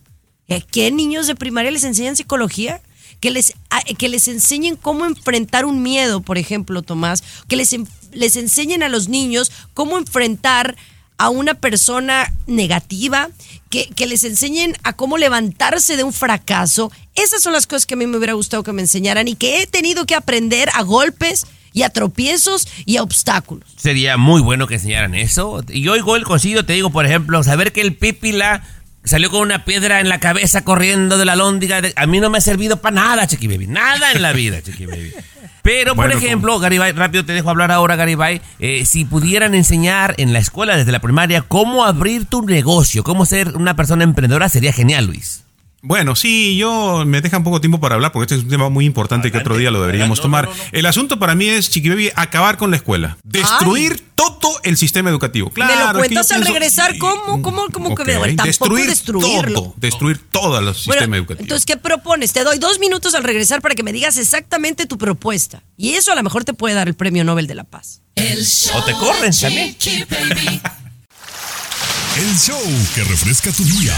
¿A ¿Qué niños de primaria les enseñan psicología? Que les, a- que les enseñen cómo enfrentar un miedo, por ejemplo, Tomás. Que les, les enseñen a los niños cómo enfrentar a una persona negativa, que, que les enseñen a cómo levantarse de un fracaso. Esas son las cosas que a mí me hubiera gustado que me enseñaran y que he tenido que aprender a golpes y a tropiezos y a obstáculos. Sería muy bueno que enseñaran eso. Y yo igual consigo, te digo, por ejemplo, saber que el pípila salió con una piedra en la cabeza corriendo de la lóndiga. A mí no me ha servido para nada, Chiqui Baby. Nada en la vida, Chiqui Baby. Pero, por ejemplo, Garibay, rápido te dejo hablar ahora, Garibay. eh, si pudieran enseñar en la escuela desde la primaria cómo abrir tu negocio, cómo ser una persona emprendedora, sería genial, Luis. Bueno, sí, yo me deja un poco tiempo para hablar porque este es un tema muy importante que otro día lo deberíamos tomar. El asunto para mí es, Chiqui Baby, acabar con la escuela. Destruir todo el sistema educativo. Claro, ¿Me lo que cuentas al pienso- regresar? ¿Cómo? ¿Cómo? ¿Cómo que Ok, me Tampoco destruir destruirlo. todo, destruir todo el sistema Bueno, educativo. Entonces, ¿qué propones? Te doy dos minutos al regresar para que me digas exactamente tu propuesta. Y eso a lo mejor te puede dar el Premio Nobel de la Paz. El show O te corren también. Chiqui Baby. El show que refresca tu día.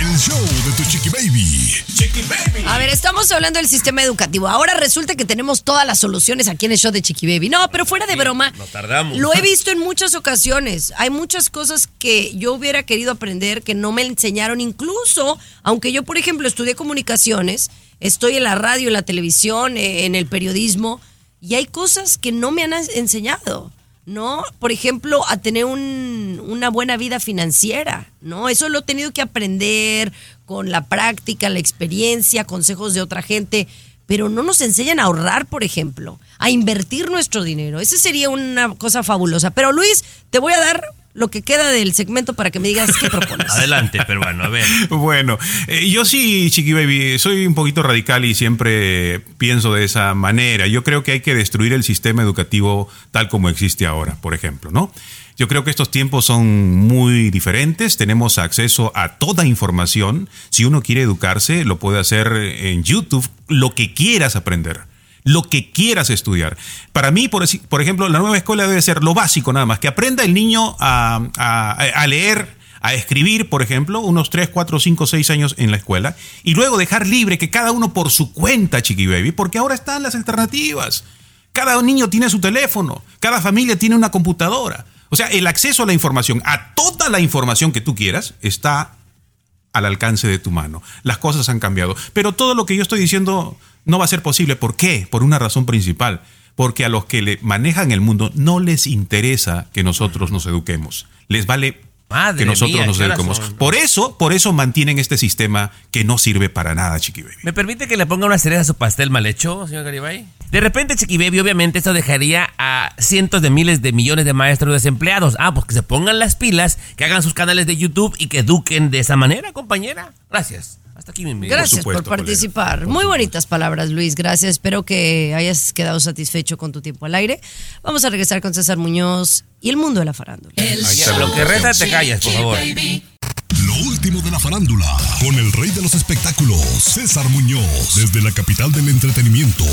El show de tu chiqui baby. Chiqui baby. A ver, estamos hablando del sistema educativo. Ahora resulta que tenemos todas las soluciones aquí en el show de Chiqui Baby. No, pero fuera de broma, Nos tardamos. lo he visto en muchas ocasiones. Hay muchas cosas que yo hubiera querido aprender que no me enseñaron, incluso, aunque yo, por ejemplo, estudié comunicaciones, estoy en la radio, en la televisión, eh, en el periodismo, y hay cosas que no me han enseñado. ¿No? Por ejemplo, a tener un- una buena vida financiera, ¿no? Eso lo he tenido que aprender con la práctica, la experiencia, consejos de otra gente, pero no nos enseñan a ahorrar, por ejemplo, a invertir nuestro dinero. Esa sería una cosa fabulosa. Pero Luis, te voy a dar lo que queda del segmento para que me digas qué propones. Adelante, peruano, a ver. Bueno, eh, yo sí, Chiqui Baby, soy un poquito radical y siempre pienso de esa manera. Yo creo que hay que destruir el sistema educativo tal como existe ahora, por ejemplo, ¿no? Yo creo que estos tiempos son muy diferentes, tenemos acceso a toda información. Si uno quiere educarse, lo puede hacer en YouTube, lo que quieras aprender lo que quieras estudiar. Para mí, por, ejemplo, la nueva escuela debe ser lo básico nada más, que aprenda el niño a, a- a leer, a escribir, por ejemplo, unos 3, 4, 5, 6 años en la escuela, y luego dejar libre que cada uno por su cuenta, chiqui baby, porque ahora están las alternativas. Cada niño tiene su teléfono, cada familia tiene una computadora. O sea, el acceso a la información, a toda la información que tú quieras, está al alcance de tu mano. Las cosas han cambiado. Pero todo lo que yo estoy diciendo no va a ser posible. ¿Por qué? Por una razón principal. Porque a los que le manejan el mundo no les interesa que nosotros nos eduquemos. Les vale Madre que nosotros mía, nos ¿qué horas eduquemos. Por eso, por eso mantienen este sistema que no sirve para nada, chiqui baby. ¿Me permite que le ponga una cereza a su pastel mal hecho, señor Garibay? De repente, Chiqui Baby, obviamente esto dejaría a cientos de miles de millones de maestros desempleados. Ah, pues que se pongan las pilas, que hagan sus canales de YouTube y que eduquen de esa manera, compañera. Gracias. Aquí. Gracias por, participar. Muy bonitas palabras, Luis. Gracias. Espero que hayas quedado satisfecho con tu tiempo al aire. Vamos a regresar con César Muñoz y el mundo de la farándula. Lo que reta te callas, por favor. Lo último de la farándula, con el rey de los espectáculos, César Muñoz, desde la capital del entretenimiento,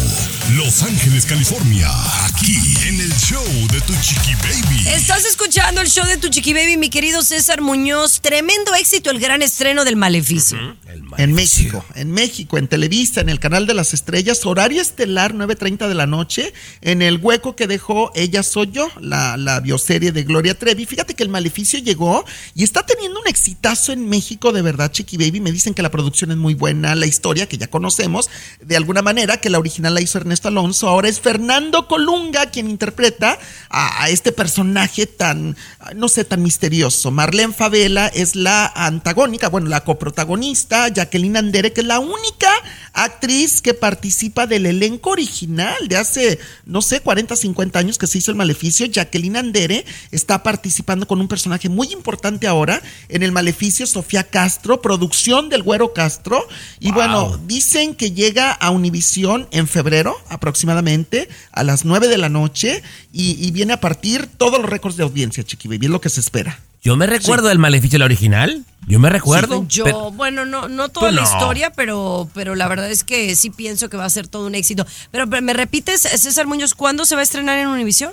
Los Ángeles, California, aquí en el show de Tu Chiqui Baby. Estás escuchando el show de tu chiqui baby, mi querido César Muñoz. Tremendo éxito el gran estreno del Maleficio. En México, en México, en Televisa, en el canal de las estrellas, horario estelar 9.30 de la noche, en el hueco que dejó Ella Soy Yo, la, la bioserie de Gloria Trevi. Fíjate que el maleficio llegó y está teniendo un exitazo en México, de verdad, Chiqui Baby. Me dicen que la producción es muy buena, la historia que ya conocemos, de alguna manera, que la original la hizo Ernesto Alonso, ahora es Fernando Colunga quien interpreta a, a este personaje tan, no sé, tan misterioso. Marlene Favela es la antagónica, bueno, la coprotagonista, Jacqueline Andere, que es la única actriz que participa del elenco original de hace, no sé, 40, 50 años que se hizo el Maleficio. Jacqueline Andere está participando con un personaje muy importante ahora en el Maleficio, Sofía Castro, producción del Güero Castro. Y bueno, dicen que llega a Univisión en febrero aproximadamente a las 9 de la noche y, y viene a partir todos los récords de audiencia, Chiqui Baby, es lo que se espera. Yo me recuerdo del maleficio, la original. Yo me recuerdo. Yo, pero- bueno, no, no toda la no. historia, pero, pero la verdad es que sí pienso que va a ser todo un éxito. Pero, pero, me repites, César Muñoz, ¿cuándo se va a estrenar en Univisión?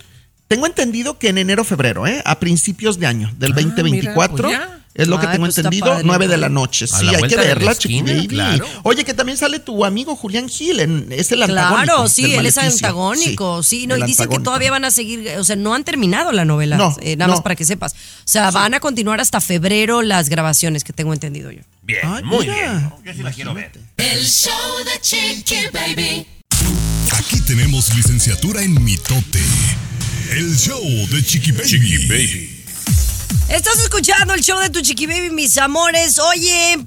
Tengo entendido que en enero, febrero, ¿eh? a principios de año del 2024. mira, pues ya. Es lo que Ay, tengo pues entendido, 9 de la noche. A Sí, la hay que verla, Chiqui esquina, Baby. claro. Oye, que también sale tu amigo Julián Gil, en, es el antagónico. Claro, sí, él es antagónico, sí, no, y dicen que todavía van a seguir, o sea, no han terminado la novela, No, eh, nada más para que sepas. O sea, van a continuar hasta febrero las grabaciones que tengo entendido yo. Bien, Ay, muy mira. bien. Yo sí la quiero ver. El show de Chiqui Baby. Aquí tenemos licenciatura en mitote. El show de Chiqui Baby. Estás escuchando el show de tu chiqui baby, mis amores. Oye,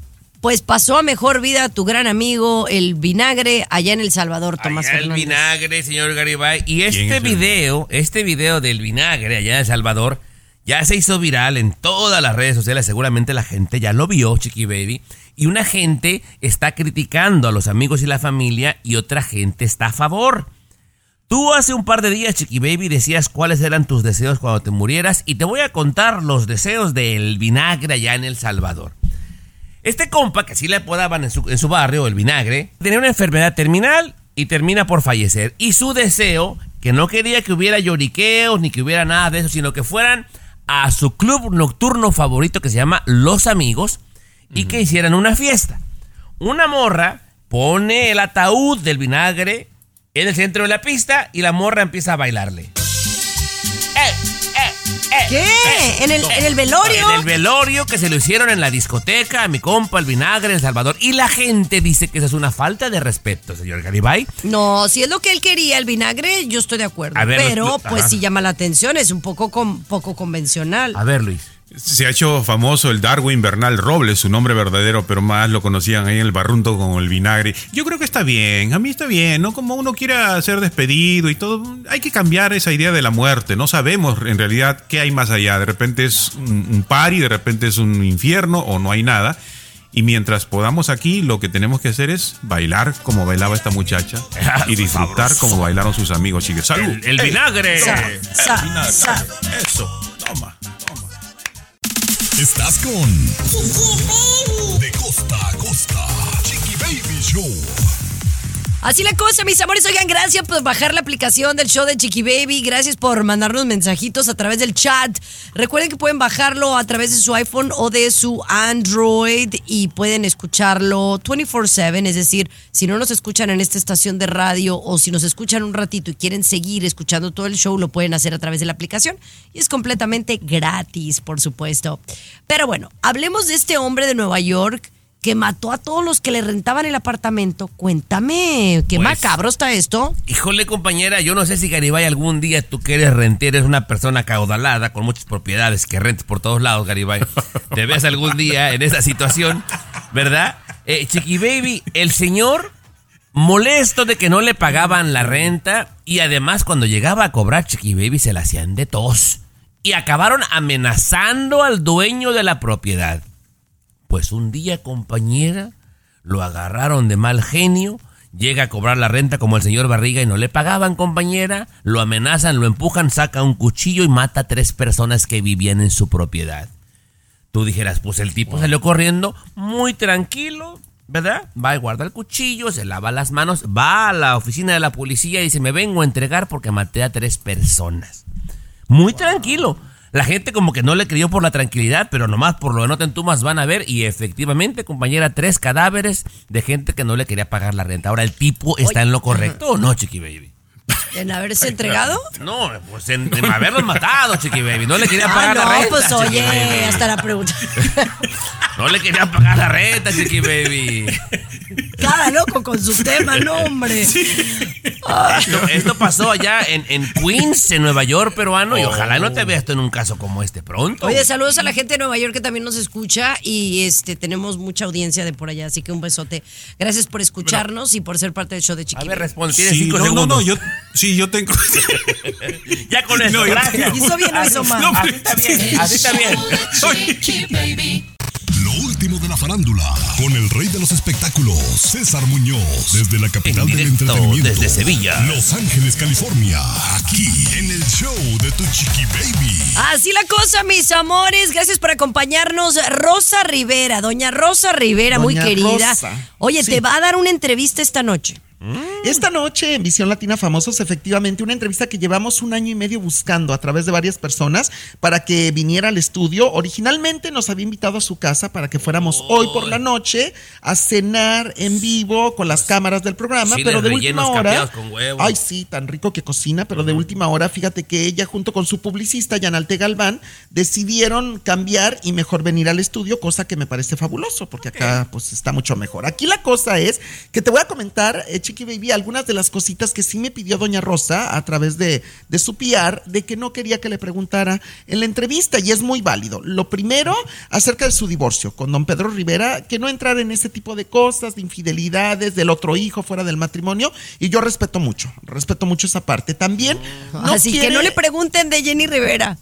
pues pasó a mejor vida tu gran amigo, el vinagre, allá en El Salvador, Tomás Allá el vinagre, señor Garibay. Y ¿Quién este es el- video, este video del vinagre allá en El Salvador, ya se hizo viral en todas las redes sociales. Seguramente la gente ya lo vio, Chiqui Baby. Y una gente está criticando a los amigos y la familia y otra gente está a favor. Tú hace un par de días, Chiqui Baby, decías cuáles eran tus deseos cuando te murieras y te voy a contar los deseos del vinagre allá en El Salvador. Este compa, que así le apodaban en su, en su barrio, el vinagre, tenía una enfermedad terminal y termina por fallecer. Y su deseo, que no quería que hubiera lloriqueos ni que hubiera nada de eso, sino que fueran a su club nocturno favorito que se llama Los Amigos y que hicieran una fiesta. Una morra pone el ataúd del vinagre en el centro de la pista y la morra empieza a bailarle. ¿Qué? ¿En el, en el velorio? En el velorio que se lo hicieron en la discoteca, a mi compa, el vinagre, en El Salvador. Y la gente dice que eso es una falta de respeto, señor Garibay. No, si es lo que él quería, el vinagre, yo estoy de acuerdo. A ver, pero, pues ajá. sí llama la atención, es un poco, con- poco convencional. A ver, Luis. Se ha hecho famoso el Darwin Bernal Robles, su nombre verdadero, pero más lo conocían ahí en el barrunto con el vinagre. Yo creo que está bien, a mí está bien, ¿no? Como uno quiera ser despedido y todo, hay que cambiar esa idea de la muerte. No sabemos en realidad qué hay más allá. De repente es un, un party, de repente es un infierno o no hay nada. Y mientras podamos aquí, lo que tenemos que hacer es bailar como bailaba esta muchacha y disfrutar como bailaron sus amigos. Así que salud. El- el Ey, vinagre. toma, Sa, el sa, vinagre. sa. Eso, toma. Estás con De costa a costa. Chiqui Baby Show. Así la cosa, mis amores. Oigan, gracias por bajar la aplicación del show de Chiqui Baby. Gracias por mandarnos mensajitos a través del chat. Recuerden que pueden bajarlo a través de su iPhone o de su Android y pueden escucharlo 24/7. Es decir, si no nos escuchan en esta estación de radio o si nos escuchan un ratito y quieren seguir escuchando todo el show, lo pueden hacer a través de la aplicación. Y es completamente gratis, por supuesto. Pero bueno, hablemos de este hombre de Nueva York que mató a todos los que le rentaban el apartamento. Cuéntame, qué Pues- macabro está esto. Híjole, compañera, yo no sé si Garibay algún día tú que eres rentero, eres una persona caudalada con muchas propiedades que rentes por todos lados, Garibay. Te ves algún día en esa situación, ¿verdad? Eh, Chiqui Baby, el señor molesto de que no le pagaban la renta y además cuando llegaba a cobrar Chiqui Baby se la hacían de tos y acabaron amenazando al dueño de la propiedad. Pues un día, compañera, lo agarraron de mal genio, llega a cobrar la renta como el señor Barriga y no le pagaban, compañera, lo amenazan, lo empujan, saca un cuchillo y mata a tres personas que vivían en su propiedad. Tú dijeras, pues el tipo salió corriendo muy tranquilo, ¿verdad? Va y guarda el cuchillo, se lava las manos, va a la oficina de la policía y dice, me vengo a entregar porque maté a tres personas. Muy tranquilo. La gente como que no le creyó por la tranquilidad, pero nomás por lo que no te entumas van a ver y efectivamente, compañera, tres cadáveres de gente que no le quería pagar la renta. Ahora, ¿el tipo está en lo correcto o no, Chiqui Baby? ¿En haberse entregado? No, pues en, en haberlos matado, Chiqui Baby. No le quería Ah, pagar la no, renta. pues oye, Baby. hasta la pregunta. No le quería pagar la renta, Chiqui Baby. Cada loco con su tema, no, hombre. Esto, esto pasó allá en, en Queens, en Nueva York, peruano, y ojalá no te veas tú en un caso como este pronto. Oye, saludos a la gente de Nueva York que también nos escucha y este tenemos mucha audiencia de por allá, así que un besote. Gracias por escucharnos y por ser parte del show de Chiqui. A ver, responde, Sí, cinco no, no, segundos. no, yo, sí, yo tengo. Ya con eso, No, gracias. ¿Hizo bien o hizo mal? No, Así está bien, así está bien. Lo último de la farándula, con el rey de los espectáculos, César Muñoz, desde la capital En del entretenimiento. desde Sevilla. Los Ángeles, California, aquí en el show de tu chiqui baby. Así la cosa, mis amores. Gracias por acompañarnos. Rosa Rivera, doña Rosa Rivera, muy querida. Rosa. Oye, Sí. te va a dar una entrevista esta noche. Esta noche en Visión Latina Famosos, efectivamente, una entrevista que llevamos un año y medio buscando a través de varias personas para que viniera al estudio. Originalmente nos había invitado a su casa para que fuéramos hoy por la noche a cenar en vivo con las cámaras del programa, pero de última hora. capeados con huevo. Ay, sí, tan rico que cocina, pero de última hora, fíjate que ella junto con su publicista, Yanalte Galván, decidieron cambiar y mejor venir al estudio, cosa que me parece fabuloso, porque acá pues está mucho mejor. Aquí la cosa es que te voy a comentar, eh, Chiqui Baby, algunas de las cositas que sí me pidió Doña Rosa a través de, de su PR, de que no quería que le preguntara en la entrevista, y es muy válido. Lo primero, acerca de su divorcio con don Pedro Rivera, que no entrar en ese tipo de cosas, de infidelidades, del otro hijo fuera del matrimonio, y yo respeto mucho, respeto mucho esa parte. También, no Así que no le pregunten de Jenny Rivera.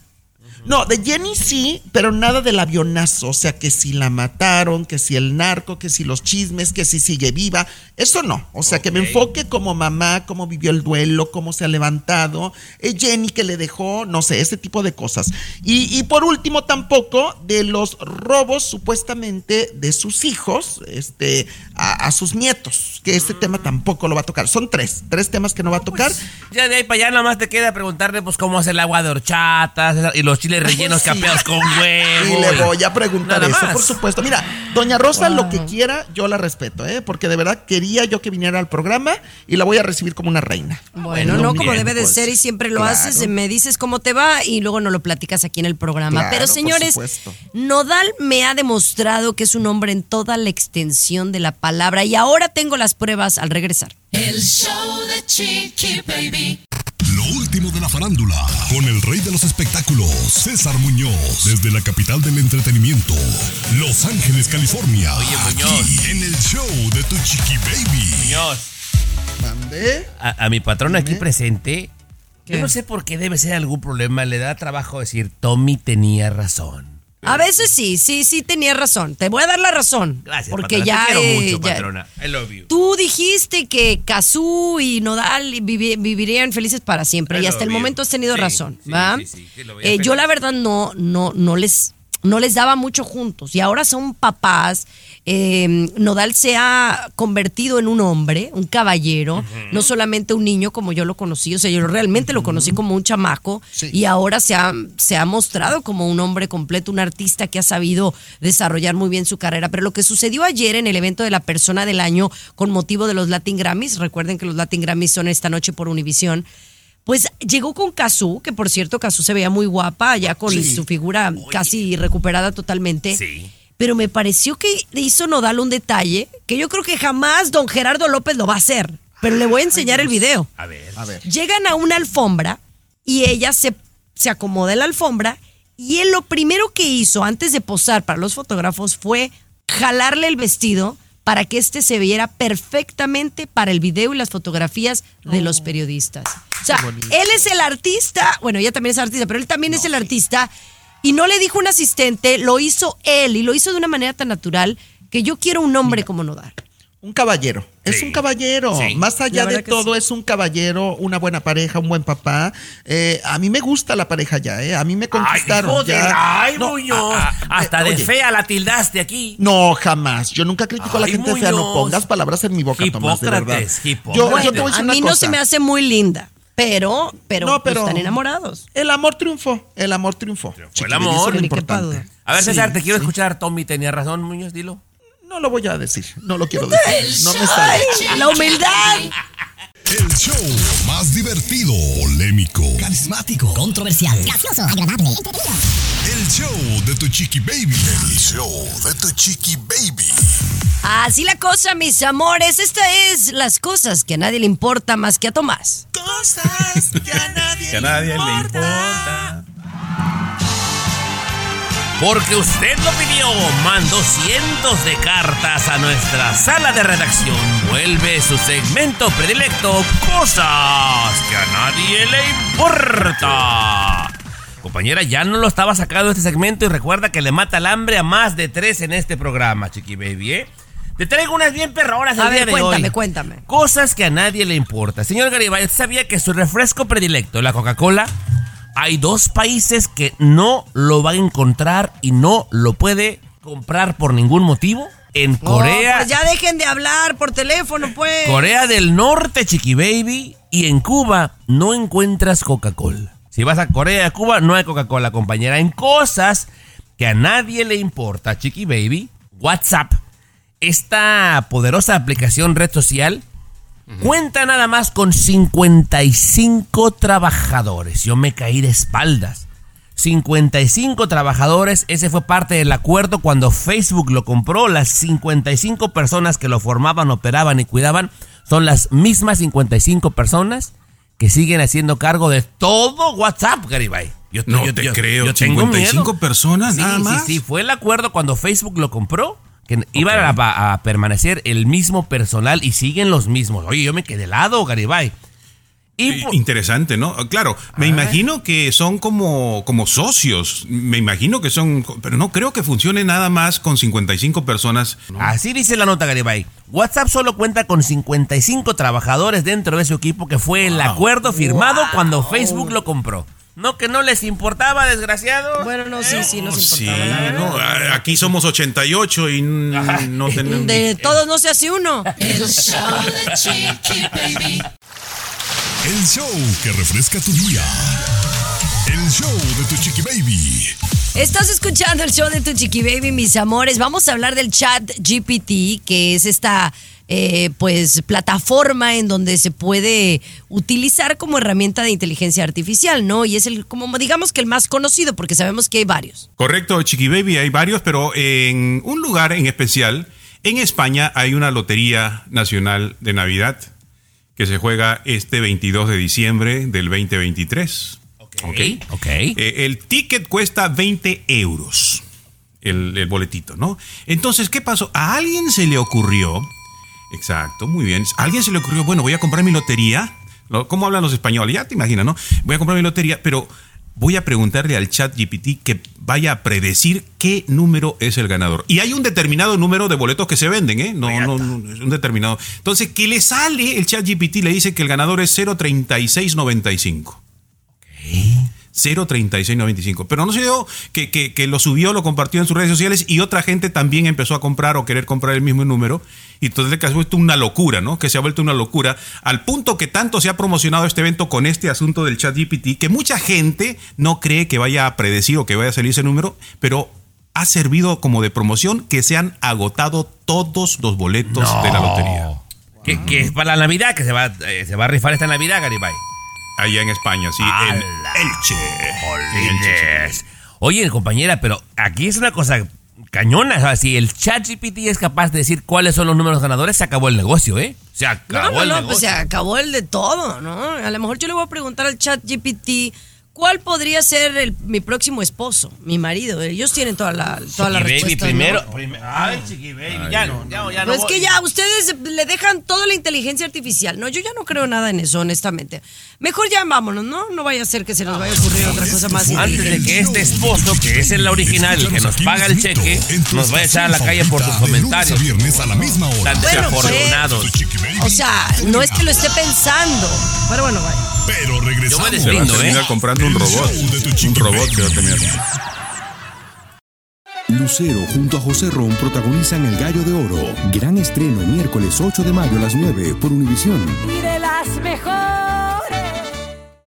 No, de Jenny sí, pero nada del avionazo. O sea, que si la mataron, que si el narco, que si los chismes, que si sigue viva. Eso no. O sea, que me enfoque como mamá, cómo vivió el duelo, cómo se ha levantado. eh, Jenny que le dejó, no sé, ese tipo de cosas. Y, y por último, tampoco de los robos supuestamente de sus hijos este, a, a sus nietos. Que este tema tampoco lo va a tocar. Son tres, tres temas que no va a tocar. Ya de ahí para allá nomás te queda preguntarle pues cómo hace el agua de horchata César, y los chiles chiles rellenos capeados con huevo. Y le voy a preguntar Nada eso, más. por supuesto. Mira, doña Rosa, lo que quiera, yo la respeto, ¿eh? Porque de verdad quería yo que viniera al programa y la voy a recibir como una reina. Bueno, no como debe de pues, ser y siempre lo claro. haces, me dices cómo te va y luego no lo platicas aquí en el programa. Claro, Pero señores. Nodal me ha demostrado que es un hombre en toda la extensión de la palabra y ahora tengo las pruebas al regresar. El show de Chiqui Baby. Lo último de la farándula, con el rey de los espectáculos, César Muñoz, desde la capital del entretenimiento, Los Ángeles, California. Oye, Muñoz. Aquí en el show de tu chiqui baby. Muñoz, ¿Mandé? a, a mi patrón aquí presente, ¿Qué? yo no sé por qué debe ser algún problema. Le da trabajo decir, Tommy tenía razón. A veces sí, sí, sí tenía razón. Te voy a dar la razón. Gracias, porque patrona. ya, Te quiero eh, mucho, ya- patrona. I love you. Tú dijiste que Kazú y Nodal vivi- vivirían felices para siempre I y hasta el you. momento has tenido Sí, razón, sí, ¿va? sí, sí, sí, lo veía Eh, yo feliz. la verdad no, no, no les, no les daba mucho juntos y ahora son papás. Eh, Nodal se ha convertido en un hombre, un caballero, no solamente un niño como yo lo conocí, o sea, yo realmente lo conocí como un chamaco Sí. y ahora se ha, se ha mostrado como un hombre completo, un artista que ha sabido desarrollar muy bien su carrera. Pero lo que sucedió ayer en el evento de la persona del año con motivo de los Latin Grammys, recuerden que los Latin Grammys son esta noche por Univisión. Pues llegó con Kazú, que por cierto Kazú se veía muy guapa, ya con Sí. su figura casi recuperada totalmente. Sí. Pero me pareció que le hizo Nodal un detalle que yo creo que jamás don Gerardo López lo va a hacer. Pero le voy a enseñar el video. A ver. A ver. Llegan a una alfombra y ella se, se acomoda en la alfombra y él lo primero que hizo antes de posar para los fotógrafos fue jalarle el vestido para que este se viera perfectamente para el video y las fotografías de los periodistas. O sea, él es el artista, bueno, ella también es artista, pero él también es el artista y no le dijo un asistente, lo hizo él y lo hizo de una manera tan natural que yo quiero un hombre como Nodal. Un caballero. Es un caballero. Sí. Más allá de todo, sí. es un caballero, una buena pareja, un buen papá. Eh, a mí me gusta la pareja ya, ¿eh? A mí me conquistaron. Ay, joder, ya. ay, No, Muñoz. Hasta eh, de oye, fea la tildaste aquí. No, jamás. Yo nunca critico a la gente fea. No Muñoz. pongas palabras en mi boca, Tomás, de verdad. Yo, yo te voy a a decir una mí no cosa. se me hace muy linda, pero, pero, No, pero- están enamorados. El amor triunfó. El amor triunfó. el Chiquilín, amor. importante. A ver, Sí, César, te quiero sí. escuchar. Tommy tenía razón, Muñoz, dilo. No lo voy a decir. No lo quiero decir. No me sale. La humildad. El show más divertido, polémico, Carismático, controversial, gracioso, agradable, el show de tu chiqui baby. El show de tu chiqui baby. Así la cosa, mis amores. Esta es las cosas que a nadie le importa más que a Tomás. Cosas que a nadie, Que a nadie le importa. Porque usted lo pidió, mandó cientos de cartas a nuestra sala de redacción. Vuelve su segmento predilecto, cosas que a nadie le importa. Compañera, ya no lo estaba sacando este segmento y recuerda que le mata el hambre a más de tres en este programa, Chiqui Baby, ¿eh? Te traigo unas bien perroras A el día ver, de cuéntame, hoy. cuéntame. Cosas que a nadie le importa. Señor Garibay, ¿usted sabía que su refresco predilecto, la Coca-Cola, hay dos países que no lo va a encontrar y no lo puede comprar por ningún motivo? En Corea, Oh, pues ya dejen de hablar por teléfono, pues. Corea del Norte, Chiqui Baby, y en Cuba no encuentras Coca-Cola. Si vas a Corea, Cuba, no hay Coca-Cola, compañera. En cosas que a nadie le importa, Chiqui Baby, WhatsApp, esta poderosa aplicación red social, cuenta nada más con 55 trabajadores. Yo me caí de espaldas. 55 trabajadores, ese fue parte del acuerdo cuando Facebook lo compró. Las 55 personas que lo formaban, operaban y cuidaban son las mismas 55 personas que siguen haciendo cargo de todo WhatsApp, Garibay. Yo, No te creo, tengo 55 miedo. personas, Sí, nada sí, más. Sí, fue el acuerdo cuando Facebook lo compró. Que iba a, a permanecer el mismo personal y siguen los mismos. Oye, yo me quedé helado, Garibay. Y Interesante, ¿no? Claro, me imagino que son como, como socios. Me imagino que son. Pero no creo que funcione nada más con 55 personas. ¿no? Así dice la nota, Garibay. WhatsApp solo cuenta con 55 trabajadores dentro de su equipo, que fue el acuerdo firmado cuando Facebook lo compró. No que no les importaba, desgraciado. Bueno, no, sí, sí, nos Sí, importaba. la verdad. no, aquí somos 88 y no tenemos. De todos no se hace uno. El show de Chiqui Baby. El show que refresca tu día. El show de tu chiqui baby. Estás escuchando el show de tu chiqui baby, mis amores. Vamos a hablar del chat GPT, que es esta eh, pues plataforma en donde se puede utilizar como herramienta de inteligencia artificial, ¿no? Y es el, como digamos que el más conocido, porque sabemos que hay varios. Correcto, Chiqui Baby, hay varios, pero en un lugar en especial, en España hay una lotería nacional de Navidad que se juega este 22 de diciembre del 2023. Ok, ok. Eh, el ticket cuesta 20 euros, el, el boletito, ¿no? Entonces, ¿qué pasó? A alguien se le ocurrió, exacto, muy bien, a alguien se le ocurrió, bueno, voy a comprar mi lotería. ¿Cómo hablan los españoles? Ya te imaginas, ¿no? Voy a comprar mi lotería, pero voy a preguntarle al chat GPT que vaya a predecir qué número es el ganador. Y hay un determinado número de boletos que se venden, ¿eh? No, no, no, es un determinado. Entonces, que le sale, el chat GPT le dice que el ganador es 03695. 03695. Pero no se dio que, que, que lo subió, lo compartió en sus redes sociales y otra gente también empezó a comprar o querer comprar el mismo número. Y entonces que ha vuelto una locura, ¿no? Que se ha vuelto una locura al punto que tanto se ha promocionado este evento con este asunto del chat GPT que mucha gente no cree que vaya a predecir o que vaya a salir ese número, pero ha servido como de promoción que se han agotado todos los boletos de la lotería. Que, que es para la Navidad, que se va, eh, se va a rifar esta Navidad, Garibay. Allá en España, sí, en Elche. En Elche. Oye, compañera, pero aquí es una cosa cañona. O sea, si el chat GPT es capaz de decir cuáles son los números ganadores, se acabó el negocio, ¿eh? Se acabó No, no, el no, negocio. pues se acabó el de todo, ¿no? A lo mejor yo le voy a preguntar al chat GPT cuál podría ser el- mi próximo esposo, mi marido. Ellos tienen toda la, toda la Chiqui baby, respuesta. ¿no? primero. prim- Ay, chiqui baby, ya no, ya, ya no. Pues es que ya ustedes le dejan toda la inteligencia artificial. No, yo ya no creo nada en eso, honestamente. Mejor ya vámonos, ¿no? No vaya a ser que se nos vaya a ocurrir otra cosa más. Antes de que este esposo, que es el original, el que nos paga el cheque, nos vaya a echar a la calle por sus comentarios. viernes a la misma hora. Tan Bueno, pues, desafortunados. O sea, no es que lo esté pensando. Pero bueno, vaya. Pero regresamos. Yo me deslindo, ¿eh? comprando un robot. show de tu Un robot se va a terminar. Lucero junto a José Ron protagonizan El Gallo de Oro. Gran estreno miércoles 8 de mayo a las 9 por Univisión. Y de las mejores.